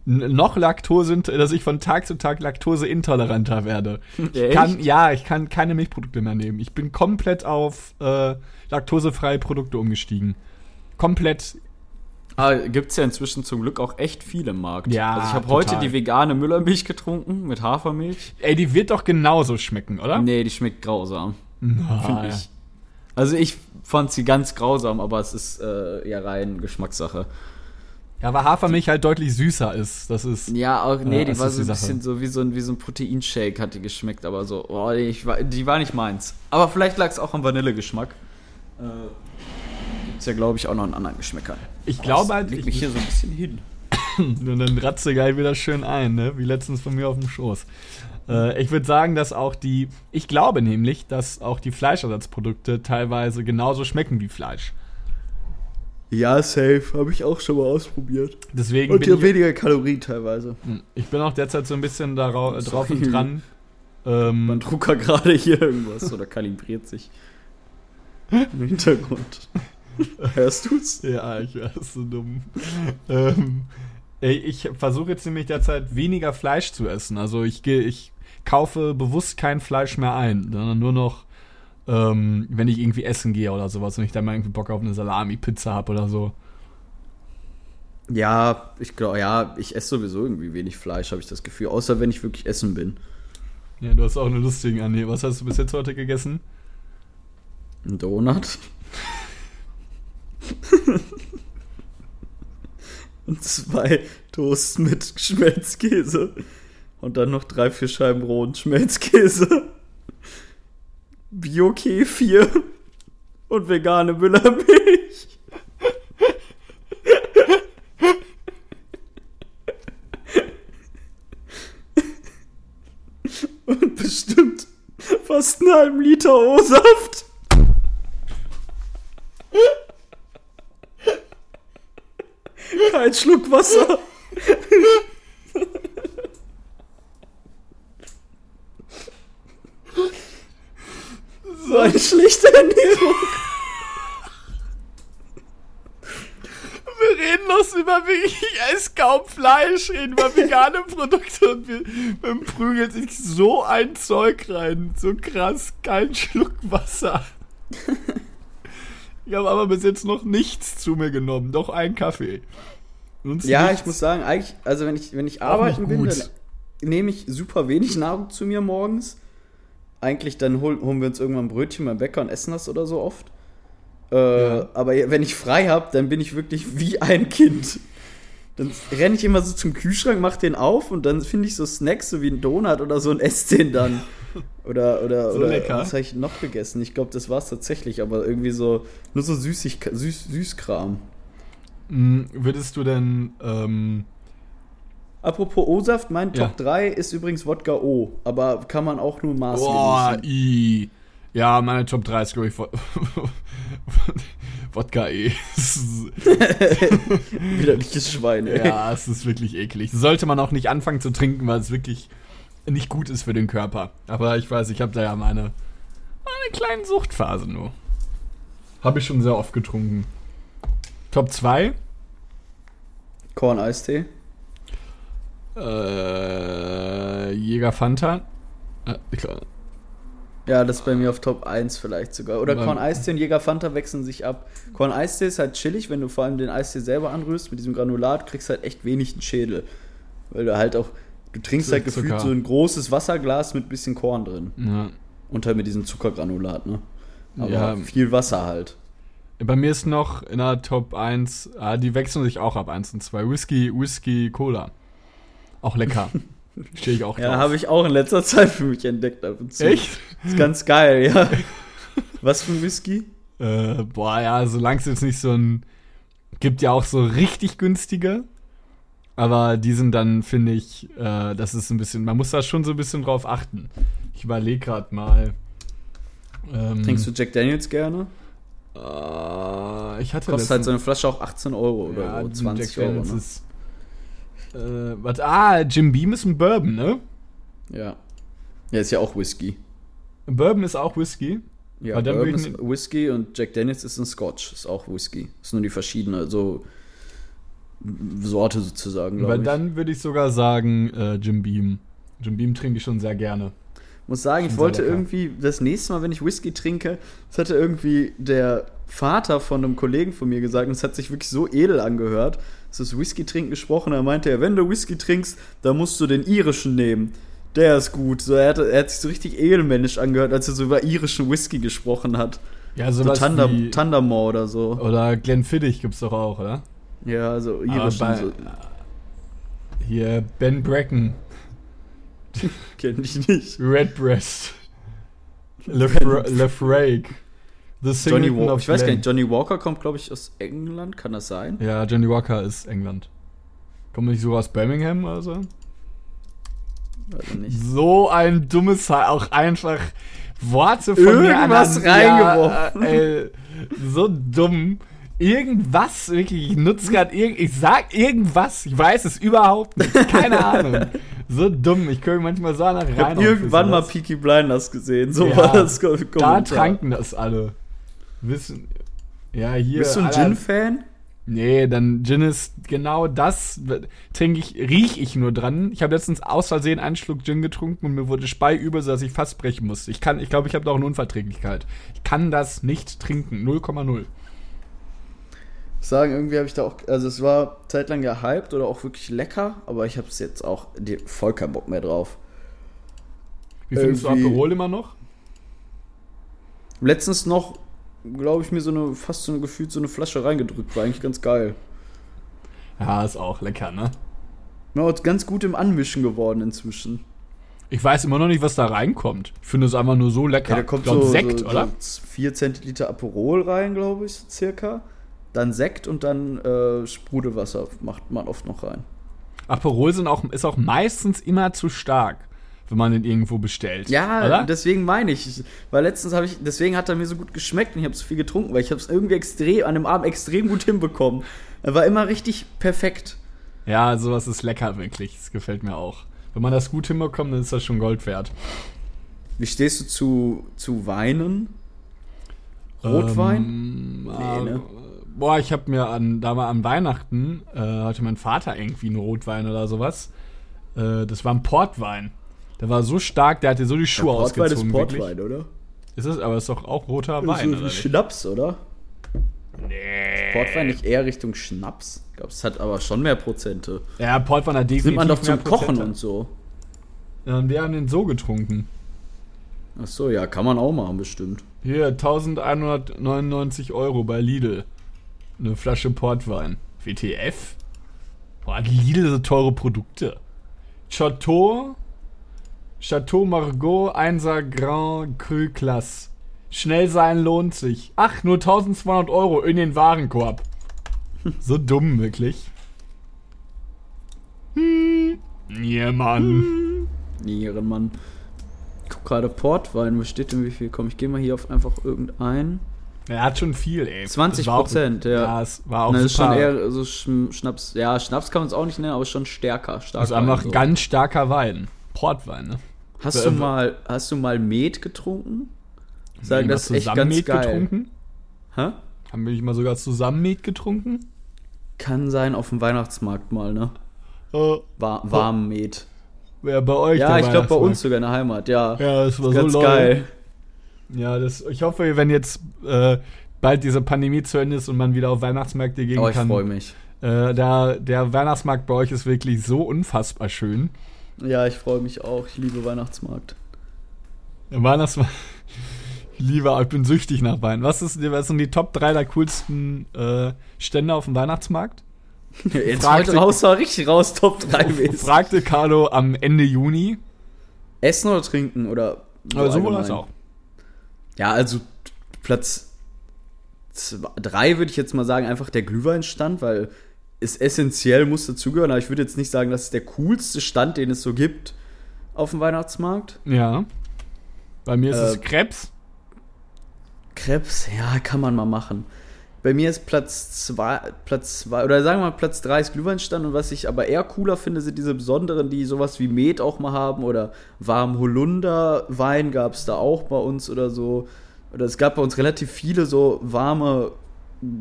noch Laktose, dass ich von Tag zu Tag Laktoseintoleranter werde. Ich kann, ja, ich kann keine Milchprodukte mehr nehmen. Ich bin komplett auf äh, laktosefreie Produkte umgestiegen. Komplett. Ah, gibt's ja inzwischen zum Glück auch echt viel im Markt. Ja, Also ich habe heute die vegane Müllermilch getrunken mit Hafermilch. Ey, die wird doch genauso schmecken, oder? Nee, die schmeckt grausam, finde ich. Also ich fand sie ganz grausam, aber es ist äh, ja rein Geschmackssache. Ja, weil Hafermilch halt deutlich süßer ist. Das ist. Ja, auch, nee, Ja, die war so ein bisschen so wie so ein, wie so ein Proteinshake hat die geschmeckt, aber so, oh, die, ich war, die war nicht meins. Aber vielleicht lag es auch am Vanillegeschmack. Äh, gibt's ja, glaube ich, auch noch einen anderen Geschmäcker. Ich glaube halt, Leg ich, mich hier so ein bisschen hin. Und dann ratze geil wieder schön ein, ne? Wie letztens von mir auf dem Schoß. Äh, ich würde sagen, dass auch die. Ich glaube nämlich, dass auch die Fleischersatzprodukte teilweise genauso schmecken wie Fleisch. Ja, safe. Habe ich auch schon mal ausprobiert. Deswegen Und ich, weniger Kalorien teilweise. Hm, ich bin auch derzeit so ein bisschen darau- Sorry. drauf und dran. Man Ähm, drucker gerade hier irgendwas oder kalibriert sich. Im Hintergrund. Hörst du's? ja, ich weiß, so dumm. ähm, ich versuche jetzt nämlich derzeit weniger Fleisch zu essen. Also ich gehe, ich kaufe bewusst kein Fleisch mehr ein, sondern nur noch, ähm, wenn ich irgendwie essen gehe oder sowas und ich dann mal irgendwie Bock auf eine Salami-Pizza habe oder so. Ja, ich glaube, ja, ich esse sowieso irgendwie wenig Fleisch, habe ich das Gefühl. Außer wenn ich wirklich essen bin. Ja, du hast auch eine lustige Anne. Was hast du bis jetzt heute gegessen? Ein Donut. Und zwei Toast mit Schmelzkäse. Und dann noch drei, vier Scheiben rohen Schmelzkäse. Bio-Kefir. Und vegane Müllermilch. Und bestimmt fast einen halben Liter O-Saft. Kein Schluck Wasser. So eine schlichte Ernährung. Wir reden noch über wirklich, ich esse kaum Fleisch, reden über vegane Produkte und wir, wir prügeln sich so ein Zeug rein. So krass, kein Schluck Wasser. Ich habe aber bis jetzt noch nichts zu mir genommen, doch einen Kaffee. Sonst Ja, nichts. ich muss sagen, eigentlich, also wenn ich, wenn ich arbeiten bin, dann nehme ich super wenig Nahrung zu mir morgens. Eigentlich dann hol, holen wir uns irgendwann ein Brötchen beim Bäcker und essen das oder so oft. Äh, Ja. Aber wenn ich frei habe, dann bin ich wirklich wie ein Kind. Dann renne ich immer so zum Kühlschrank, mach den auf und dann finde ich so Snacks, so wie ein Donut oder so und esse den dann. Oder, oder, So oder lecker. was habe ich noch gegessen? Ich glaube, das war es tatsächlich, aber irgendwie so, nur so Süßig, Süß, Süßkram. Mm, Würdest du denn, ähm, Apropos O-Saft, mein Ja. Top 3 ist übrigens Wodka O, aber kann man auch nur Maß boah, i. Ja, meine Top 3 ist, glaube ich, Wod- Wodka E. Widerliches Schwein, ey. Ja, es ist wirklich eklig. Sollte man auch nicht anfangen zu trinken, weil es wirklich nicht gut ist für den Körper. Aber ich weiß, ich habe da ja meine, meine kleine Suchtphase nur. Habe ich schon sehr oft getrunken. Top 2? Korn-Eistee. Äh, Jäger Fanta. Äh, ich glaub, Ja, das ist bei mir auf Top 1 vielleicht sogar. Oder Korn Eistee und Jäger Fanta wechseln sich ab. Korn Eistee ist halt chillig, wenn du vor allem den Eistee selber anrührst mit diesem Granulat, kriegst halt echt wenig einen Schädel. Weil du halt auch, du trinkst halt gefühlt Zucker. so ein großes Wasserglas mit bisschen Korn drin. Ja. Und halt mit diesem Zuckergranulat, ne? Aber Ja. viel Wasser halt. Bei mir ist noch in der Top 1, ah, die wechseln sich auch ab 1 und 2. Whisky, Whisky, Cola. Auch lecker. Stehe ich auch Ja, habe ich auch in letzter Zeit für mich entdeckt ab und zu. Echt? Ist ganz geil, ja. Was für ein Whisky? Äh, boah, ja, solange es jetzt nicht so ein. Gibt ja auch so richtig günstige. Aber die sind dann, finde ich, äh, das ist ein bisschen. Man muss da schon so ein bisschen drauf achten. Ich überlege gerade mal. Ähm, Trinkst du Jack Daniels gerne? Äh, ich hatte Kostet halt so eine Flasche auch 18 Euro oder ja, so, Jack 20 Euro. Ne? ist. Äh, was, ah, Jim Beam ist ein Bourbon, ne? Ja. Ja, ist ja auch Whisky. Bourbon ist auch Whisky. Ja, Aber Bourbon ich ist Whisky und Jack Daniels ist ein Scotch, ist auch Whisky. Ist nur die verschiedene, so Sorte sozusagen, Aber glaube ich. dann würde ich sogar sagen, äh, Jim Beam. Jim Beam trinke ich schon sehr gerne. muss sagen, ich wollte lecker. irgendwie das nächste Mal, wenn ich Whisky trinke, das hatte irgendwie der Vater von einem Kollegen von mir gesagt, und es hat sich wirklich so edel angehört, dass das Whisky trinken gesprochen, da meinte er, wenn du Whisky trinkst, dann musst du den irischen nehmen. Der ist gut. So, er, hatte, er hat sich so richtig edelmännisch angehört, als er so über irischen Whisky gesprochen hat. Ja, So sowas Thunder, wie, Thundermore oder so. Oder Glenfiddich gibt's doch auch, oder? Ja, so Aber irischen. bei- So, Hier, Ben Bracken, kenn ich nicht. Redbreast, Lefra- Lefrake, The Johnny Walker. Ich weiß gar nicht, Johnny Walker kommt, glaube ich, aus England. Kann das sein? Ja, Johnny Walker ist England. Kommt nicht sogar aus Birmingham oder so? Ich nicht. So ein dummes, auch einfach Worte von mir Irgendwas aneinander- reingeworfen. Ja, ey, so dumm. Irgendwas, wirklich, ich nutze gerade irgend, ich sag irgendwas, ich weiß es überhaupt nicht, keine Ahnung. So dumm, ich gucke manchmal so nach Ich rein. habe irgendwann mal Peaky Blinders gesehen. So Ja, war das Ko- Da Kommentar. tranken das alle. Wissen. Ja, hier. Bist du ein Gin-Fan? Nee, dann Gin ist genau das. Trinke ich, riech ich nur dran. Ich habe letztens aus Versehen einen Schluck Gin getrunken und mir wurde speiübel, so dass ich fast brechen musste. Ich kann, ich glaube, ich habe da auch eine Unverträglichkeit. Ich kann das nicht trinken. 0,0. Sagen, irgendwie habe ich da auch, also es war zeitlang gehypt oder auch wirklich lecker, aber ich habe es jetzt auch voll keinen Bock mehr drauf. Wie findest du Irgendwie- Aperol immer noch? Letztens noch, glaube ich, mir so eine, fast so eine gefühlt so eine Flasche reingedrückt, war eigentlich ganz geil. Ja, ist auch lecker, ne? Ja, ist ganz gut im Anmischen geworden inzwischen. Ich weiß immer noch nicht, was da reinkommt. Ich finde es einfach nur so lecker. Ja, da kommt glaub, so, Sekt, so, oder? so 4 Zentiliter Aperol rein, glaube ich, so circa. Dann Sekt und dann äh, Sprudelwasser macht man oft noch rein. Aperol sind auch, ist auch meistens immer zu stark, wenn man den irgendwo bestellt. Ja, oder? deswegen meine ich. Weil letztens habe ich, deswegen hat er mir so gut geschmeckt und ich habe so viel getrunken, weil ich habe es irgendwie extrem, an dem Abend extrem gut hinbekommen. Er war immer richtig perfekt. Ja, sowas ist lecker, wirklich. Das gefällt mir auch. Wenn man das gut hinbekommt, dann ist das schon Gold wert. Wie stehst du zu, zu Weinen? Rotwein? Ähm, Nee, äh, ne? Boah, ich habe mir an, da mal an Weihnachten, äh, hatte mein Vater irgendwie einen Rotwein oder sowas. Äh, das war ein Portwein. Der war so stark, der hat dir so die Schuhe Portwein ist ausgezogen. Portwein, wirklich. oder? Ist es, aber ist doch auch roter Wein, so oder wie nicht? Schnaps, oder? Nee. Portwein nicht eher Richtung Schnaps? Ich glaube, es hat aber schon mehr Prozente. Ja, Portwein hat Das definitiv nimmt man doch zum Kochen Prozente. und so. Ja, und wir haben den so getrunken. Ach so, ja, kann man auch machen, bestimmt. Hier, 1199 Euro bei Lidl. Eine Flasche Portwein. WTF? Boah, hat Lidl so teure Produkte. Chateau. Chateau Margaux 1er Grand Cru Classe. Schnell sein lohnt sich. Ach, nur 1200 Euro in den Warenkorb. So dumm, wirklich. Hm. Ja, Mann. Nierenmann. Ich guck gerade Portwein, wo steht denn wie viel? Komm, ich gehe mal hier auf einfach irgendein. Er hat schon viel, ey. 20 Das war auch- Prozent, ja. Ja, es war auch Na, das ist super. schon eher so Schnaps. Ja, Schnaps kann man es auch nicht nennen, aber schon stärker. Stark also einfach ganz starker Wein. Portwein, ne? Hast du mal, hast du mal Met getrunken? Sagen, das ist echt ganz Met geil. getrunken? Hä? Haben wir nicht mal sogar zusammen Met getrunken? Kann sein auf dem Weihnachtsmarkt mal, ne? Äh, War, warm Met. wer bei euch Ja, der ich glaube bei uns sogar in der Heimat, ja. Ja, das war Ganz so geil. Ja, das, ich hoffe, wenn jetzt äh, bald diese Pandemie zu Ende ist und man wieder auf Weihnachtsmärkte gehen Oh, ich kann. freue mich. Äh, da, der Weihnachtsmarkt bei euch ist wirklich so unfassbar schön. Ja, ich freue mich auch. Ich liebe Weihnachtsmarkt. Weihnachtsmarkt. Lieber, ich bin süchtig nach Wein. Was, ist, was sind die Top 3 der coolsten äh, Stände auf dem Weihnachtsmarkt? Jetzt Fragte- raus, richtig raus, Top 3 mäßig. Fragte Carlo am Ende Juni. Essen oder trinken oder Aber sowohl als auch. Ja, also Platz 3 würde ich jetzt mal sagen, einfach der Glühweinstand, weil es essentiell muss dazugehören, aber ich würde jetzt nicht sagen, das ist der coolste Stand, den es so gibt auf dem Weihnachtsmarkt. Ja. Bei mir ist Äh, es Krebs. Krebs, ja, kann man mal machen. Bei mir ist Platz 2, Platz zwei, oder sagen wir mal Platz 3 ist Glühweinstand und was ich aber eher cooler finde, sind diese besonderen, die sowas wie Met auch mal haben oder warm Holunder Wein gab es da auch bei uns oder so. Oder es gab bei uns relativ viele so warme,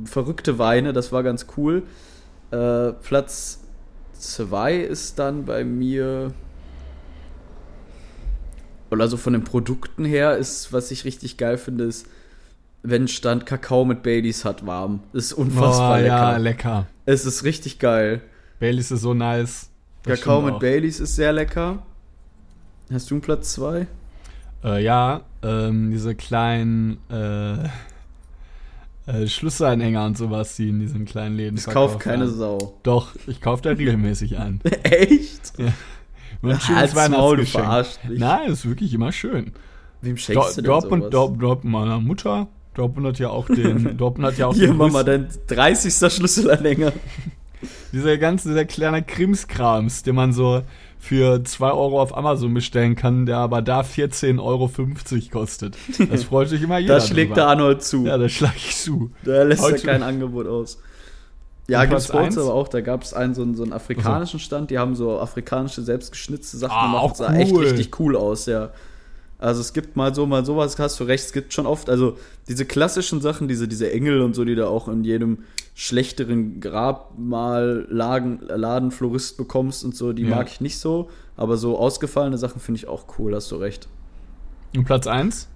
verrückte Weine, das war ganz cool. Äh, Platz 2 ist dann bei mir. Oder so von den Produkten her ist, was ich richtig geil finde, ist, wenn Stand Kakao mit Baileys hat, warm. Das ist unfassbar Boah, lecker. ja, lecker. es ist richtig geil. Baileys ist so nice. Das Kakao mit auch. Baileys ist sehr lecker. Hast du einen Platz 2? Äh, ja, ähm, diese kleinen äh, äh, Schlüsselanhänger und sowas, die in diesen kleinen Läden Das kauft verkauft keine werden. Sau. Doch, ich kaufe da regelmäßig ein. Echt? Nur ein schönes Weihnachtsgeschenk. verarscht. Nein, ist wirklich immer schön. Wem Do schenkst du denn Dortmund, sowas? Dort, Dortmund, meiner Mutter. Dortmund hat ja auch den. Dortmund hat ja auch Hier, den Mama, dein 30. Schlüsselanhänger. Dieser ganze, dieser kleine Krimskrams, den man so für 2 Euro auf Amazon bestellen kann, der aber da 14,50 Euro kostet. Das freut sich immer jeder. Da schlägt der. Arnold zu. Ja, da schlag ich zu. Da lässt er kein Angebot aus. Ja, gibt's Platz bei uns aber auch. Da gab es einen so, einen so einen afrikanischen Stand, die haben so afrikanische selbstgeschnitzte Sachen Ah, gemacht. auch sah echt cool. richtig cool aus, ja. Also es gibt mal so, mal sowas, hast du recht, es gibt schon oft, also diese klassischen Sachen, diese, diese Engel und so, die da auch in jedem schlechteren Grabmal Laden, Laden Florist bekommst und so, die Ja. mag ich nicht so. Aber so ausgefallene Sachen finde ich auch cool, hast du recht. Und Platz 1?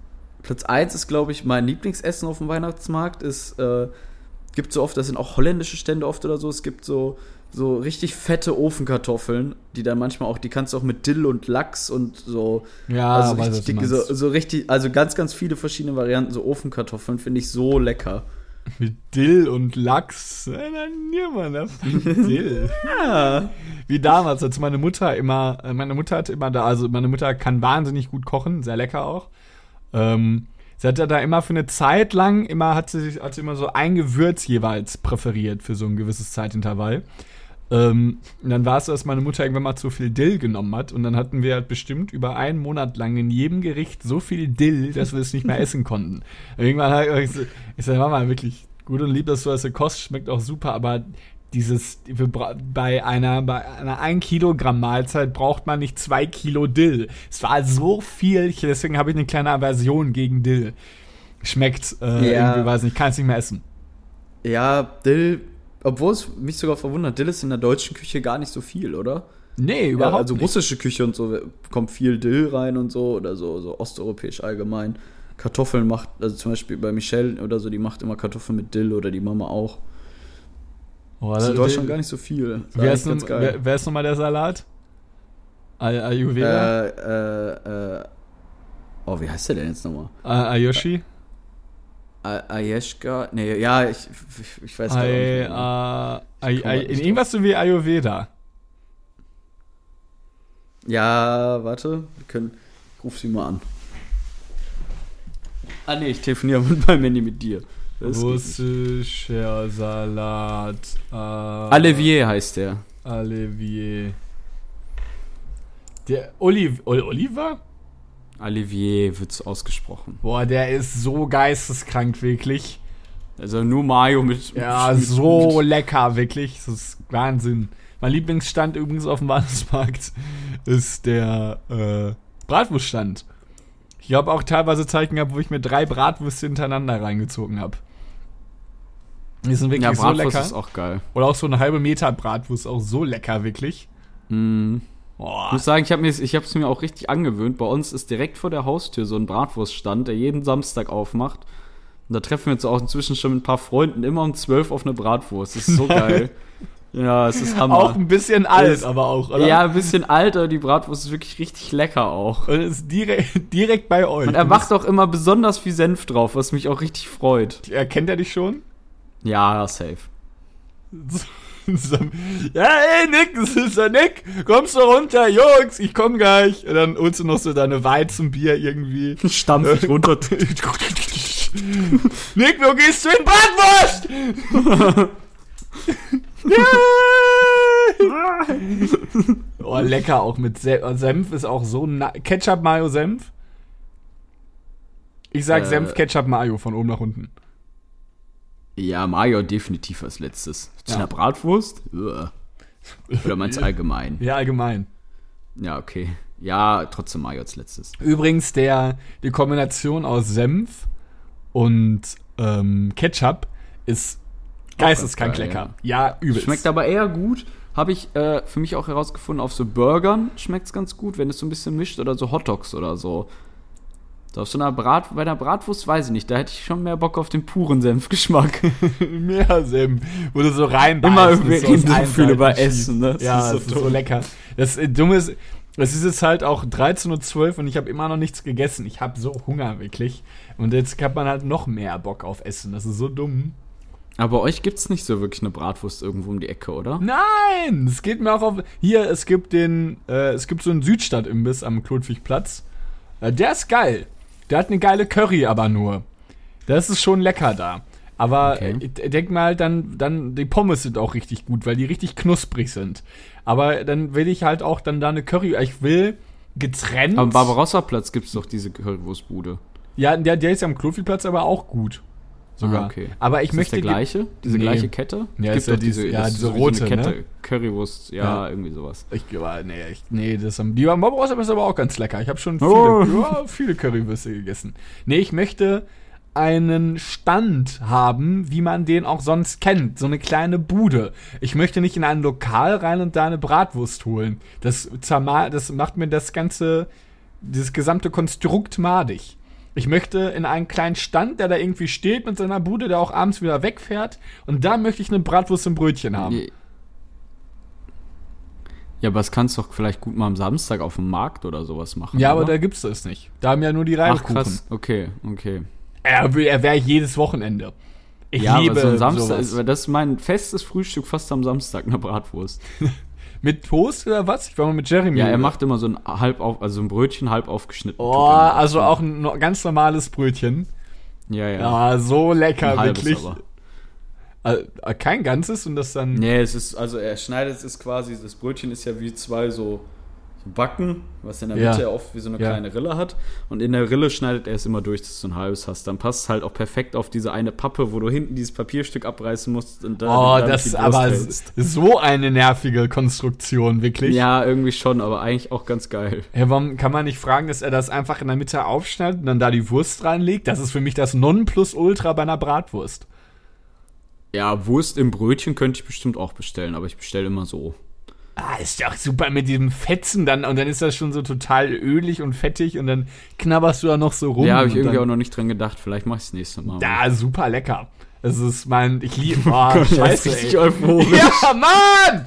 Platz 1 ist, glaube ich, mein Lieblingsessen auf dem Weihnachtsmarkt. Es äh, gibt so oft, das sind auch holländische Stände oft oder so. Es gibt so, so richtig fette Ofenkartoffeln, die dann manchmal auch, die kannst du auch mit Dill und Lachs und so. Ja, also weiß, richtig du dicke, so, so richtig, also ganz, ganz viele verschiedene Varianten. So Ofenkartoffeln finde ich so lecker. Mit Dill und Lachs. Äh, dann niemand das. Dill. Ja. Wie damals, als meine Mutter immer, äh, meine Mutter hat immer da, also meine Mutter kann wahnsinnig gut kochen, sehr lecker auch. Ähm, sie hat ja da immer für eine Zeit lang, immer hat sie, hat sie immer so ein Gewürz jeweils präferiert für so ein gewisses Zeitintervall. Ähm, und dann war es so, dass meine Mutter irgendwann mal zu viel Dill genommen hat und dann hatten wir halt bestimmt über einen Monat lang in jedem Gericht so viel Dill, dass wir es nicht mehr essen konnten. Und irgendwann habe ich gesagt, ich sag, Mama, wirklich gut und lieb, dass du das kostest, schmeckt auch super, aber dieses, bei einer, bei einer 1 Kilogramm Mahlzeit braucht man nicht 2 Kilo Dill. Es war so viel, deswegen habe ich eine kleine Aversion gegen Dill. Schmeckt, äh, Ja. irgendwie, weiß nicht, kann es nicht mehr essen. Ja, Dill, obwohl es mich sogar verwundert, Dill ist in der deutschen Küche gar nicht so viel, oder? Nee, Ja, überhaupt also nicht. russische Küche und so kommt viel Dill rein und so oder so, so osteuropäisch allgemein. Kartoffeln macht, also zum Beispiel bei Michelle oder so, die macht immer Kartoffeln mit Dill oder die Mama auch. Oh, Das ist in Deutschland gar nicht so viel. Wer ist, nun, wer, wer ist nochmal der Salat? Ay Ayurveda? Äh, äh, äh, oh, wie heißt der denn jetzt nochmal? Ay Ayoshi? Ayeshka? Nee, ja, ich, ich, weiß gar nicht. äh, irgendwas so wie Ayurveda. Ja, warte, wir können, ich ruf sie mal an. Ah, nee, ich telefoniere mit meinem Handy mit dir. Das. Russischer Salat. Äh, Olivier heißt der. Olivier. Der Oliv Ol Oliver? Olivier wird's ausgesprochen. Boah, der ist so geisteskrank, wirklich. Also nur Mayo mit. Ja, mit, so Mit, lecker, wirklich. Das ist Wahnsinn. Mein Lieblingsstand übrigens auf dem Weihnachtsmarkt ist der äh, Bratwurststand. Ich habe auch teilweise Zeiten gehabt, wo ich mir drei Bratwürste hintereinander reingezogen habe. Die sind wirklich ja, so Bratwurst lecker. ist auch geil. Oder auch so eine halbe Meter Bratwurst, auch so lecker, wirklich. Mm. Boah. Ich muss sagen, ich habe es mir auch richtig angewöhnt. Bei uns ist direkt vor der Haustür so ein Bratwurststand, der jeden Samstag aufmacht. Und da treffen wir uns auch inzwischen schon mit ein paar Freunden immer um 12 auf eine Bratwurst. Das ist so geil. Ja, es ist Hammer. Auch ein bisschen alt, Ist- aber auch, oder? ja, ein bisschen alter, die Bratwurst ist wirklich richtig lecker auch. Und ist direkt, direkt bei euch. Und er macht auch immer besonders viel Senf drauf, was mich auch richtig freut. Erkennt er dich schon? Ja, safe. Ja, ey, Nick, das ist der Nick. Kommst du runter, Jungs, ich komm gleich. Und dann holst du noch so deine Weizenbier irgendwie. Stampf ich runter. Nick, wo gehst du in Bratwurst? oh, lecker auch mit Se und Senf ist auch so Ketchup, Mayo, Senf. Ich sag Äh. Senf, Ketchup, Mayo von oben nach unten. Ja, Mayo definitiv als letztes. Zu Ja. einer Bratwurst? Uah. Oder meinst du allgemein? Ja, allgemein. Ja, okay. Ja, trotzdem Mayo als letztes. Übrigens, der, die Kombination aus Senf und ähm, Ketchup ist geisteskrank geil, lecker. Ja, übelst. Schmeckt aber eher gut. Habe ich äh, für mich auch herausgefunden, auf so Burgern schmeckt es ganz gut, wenn es so ein bisschen mischt oder so Hotdogs oder so. So auf so einer Brat, bei einer Bratwurst weiß ich nicht, da hätte ich schon mehr Bock auf den puren Senfgeschmack. mehr Senf, wo du so rein Immer, reden so viel über Essen, ne? Das Ja, ist das so ist so lecker. Das äh, Dumme ist, es ist jetzt halt auch 13.12 Uhr und ich habe immer noch nichts gegessen. Ich habe so Hunger, wirklich. Und jetzt hat man halt noch mehr Bock auf Essen. Das ist so dumm. Aber euch gibt's nicht so wirklich eine Bratwurst irgendwo um die Ecke, oder? Nein, es geht mir auch auf. Hier, es gibt den, äh, es gibt so einen Südstadt-Imbiss am Klotwigplatz. Äh, der ist geil. Der hat eine geile Curry, aber nur. Das ist schon lecker da. Aber Okay. ich denk mal, dann, dann, die Pommes sind auch richtig gut, weil die richtig knusprig sind. Aber dann will ich halt auch dann da eine Curry. Ich will getrennt. Am Barbarossa-Platz gibt's doch diese Currywurstbude. ja, der, der ist am Klotwigplatz aber auch gut. Sogar. Ah, okay. Aber ich Ist möchte. das der gleiche? Diese Nee. gleiche Kette? Ja, Es ist ja diese- ja, diese rote, so eine Kette. ne? Currywurst, ja, Ja. irgendwie sowas. Ich, nee, ich, nee, das am, die am Barbarossa ist aber auch ganz lecker. Ich habe schon viele, Oh. ja, viele Currywürste gegessen. Nee, ich möchte einen Stand haben, wie man den auch sonst kennt. So eine kleine Bude. Ich möchte nicht in ein Lokal rein und da eine Bratwurst holen. Das, das macht mir das ganze, dieses gesamte Konstrukt madig. Ich möchte in einen kleinen Stand, der da irgendwie steht mit seiner Bude, der auch abends wieder wegfährt. Und da möchte ich eine Bratwurst im Brötchen haben. Ja, aber das kannst du doch vielleicht gut mal am Samstag auf dem Markt oder sowas machen. Ja, aber oder? da gibt's das nicht. Da haben ja nur die Ach Reibekuchen. krass, okay, okay. Er, er wäre jedes Wochenende. Ich ja, liebe aber so Samstag, sowas. das ist mein festes Frühstück fast am Samstag, eine Bratwurst. Mit Toast oder was? Ich war mal mit Jeremy. Ja, er macht immer so ein halb auf, also ein Brötchen halb aufgeschnitten. Oh, also auch ein ganz normales Brötchen. Ja, ja. Ja, so lecker, wirklich. Äh, kein ganzes und das dann. Nee, es ist, also er schneidet es quasi, das Brötchen ist ja wie zwei so so Backen, was in der Ja. Mitte ja oft wie so eine Ja. kleine Rille hat. Und in der Rille schneidet er es immer durch, dass du ein halbes hast. Dann passt es halt auch perfekt auf diese eine Pappe, wo du hinten dieses Papierstück abreißen musst. Und dann, Oh, damit das ist aber hältst. so eine nervige Konstruktion, wirklich. Ja, irgendwie schon, aber eigentlich auch ganz geil. Ja, warum kann man nicht fragen, dass er das einfach in der Mitte aufschneidet und dann da die Wurst reinlegt? Das ist für mich das Nonplusultra bei einer Bratwurst. Ja, Wurst im Brötchen könnte ich bestimmt auch bestellen, aber ich bestelle immer so. Ah, ist doch super mit diesem Fetzen dann und dann ist das schon so total ölig und fettig und dann knabberst du da noch so rum. ja, habe ich irgendwie auch noch nicht dran gedacht. Vielleicht mache ich das nächste Mal. Da, super lecker. Es ist mein, ich liebe, oh, scheiße, richtig euphorisch. Ja, Mann!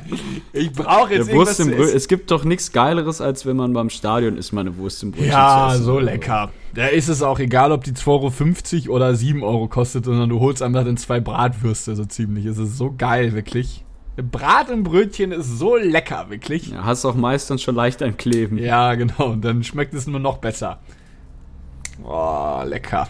Ich brauche jetzt Der Wurst im Brötchen. Es gibt doch nichts Geileres, als wenn man beim Stadion ist, meine Wurst im Brötchen Ja, zu essen. so lecker. Da ist es auch egal, ob die 2,50 Euro oder 7 Euro kostet, sondern du holst einfach dann zwei Bratwürste so ziemlich. Es ist so geil, wirklich. Brat im Brötchen ist so lecker, wirklich. Ja, hast auch meist dann schon leicht ein Kleben. Ja, genau. Und dann schmeckt es nur noch besser. Oh, lecker.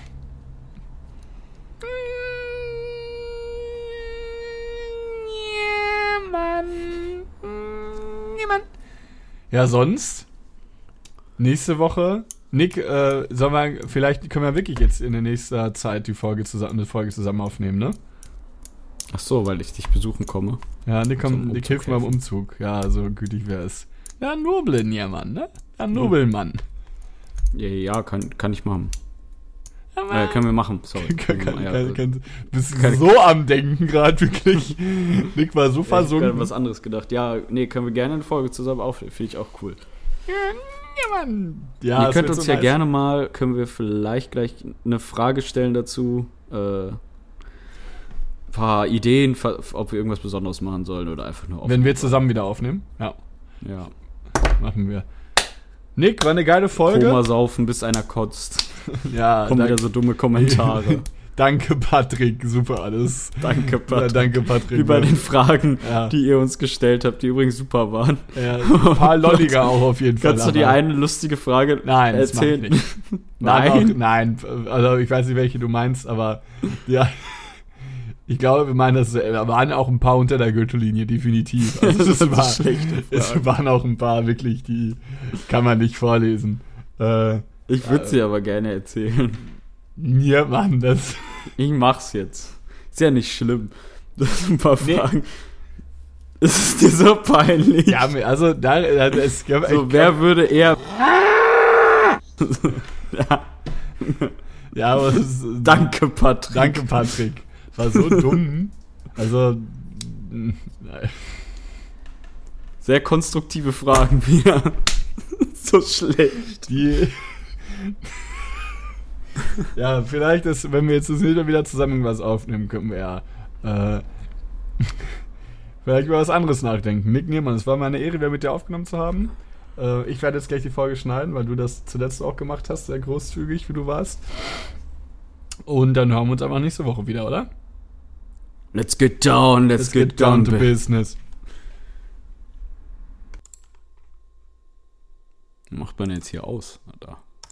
Ja, sonst? Nächste Woche? Nick, äh, sollen wir, vielleicht können wir wirklich jetzt in der nächsten Zeit die Folge zusammen, eine Folge zusammen aufnehmen, ne? Ach so, weil ich dich besuchen komme. Ja, Nick, komm, Nick hilft mir beim. Umzug. Ja, so gütig wäre es. Ja, nobeln ja, Mann, ne? Ja, nobeln, Mann. Ja, ja, kann, kann ich machen. Äh, können wir machen, sorry. Kann, kann, Ja, kann, kann, bist kann- so am Denken gerade, wirklich. Nick war so ich versunken. gerade was anderes gedacht. Ja, nee, können wir gerne eine Folge zusammen aufnehmen. Finde ich auch cool. Ja, Mann. Ja, Ihr könnt uns so ja nice. gerne mal, können wir vielleicht gleich eine Frage stellen dazu. Äh, paar Ideen, ob wir irgendwas Besonderes machen sollen oder einfach nur Wenn wir zusammen wieder aufnehmen. Ja, ja. machen wir. Nick, war eine geile Folge. Koma saufen, bis einer kotzt. Ja, Kommen wieder so dumme Kommentare. danke, Patrick. Super alles. Danke, Ja, Patrick. danke, Patrick. Wie bei den Fragen, Ja. die ihr uns gestellt habt, die übrigens super waren. ja, ein paar Lolliger auch auf jeden Fall. Kannst du die eine lustige Frage Nein, das mach ich erzählen? nicht. Nein, Nein? auch, nein, also ich weiß nicht, welche du meinst, aber ja, ich glaube, wir meinen, das da waren auch ein paar unter der Gürtellinie, definitiv. Also Das war, es waren auch ein paar wirklich, die kann man nicht vorlesen. Äh, Ich würde sie aber gerne erzählen. ja, Mann, das. Ich mach's jetzt. Ist ja nicht schlimm. Das sind ein paar Nee. Fragen. Es ist dir so peinlich. Ja, also da, da es, gab- so, wer würde eher. ja, Ja, aber es ist, danke, Patrick. Danke, Patrick. War so dumm. Also. Sehr konstruktive Fragen wieder. so schlecht. Die. ja, vielleicht ist, wenn wir jetzt das Hilfe wieder zusammen irgendwas aufnehmen, können wir ja. Äh, vielleicht über was anderes nachdenken. Nick Niermann, es war mir eine Ehre, wieder mit dir aufgenommen zu haben. Äh, ich werde jetzt gleich die Folge schneiden, weil du das zuletzt auch gemacht hast, sehr großzügig, wie du warst. Und dann hören wir uns einfach nächste Woche wieder, oder? Let's get down, let's, get, down, to to business. Macht man jetzt hier aus? Na da.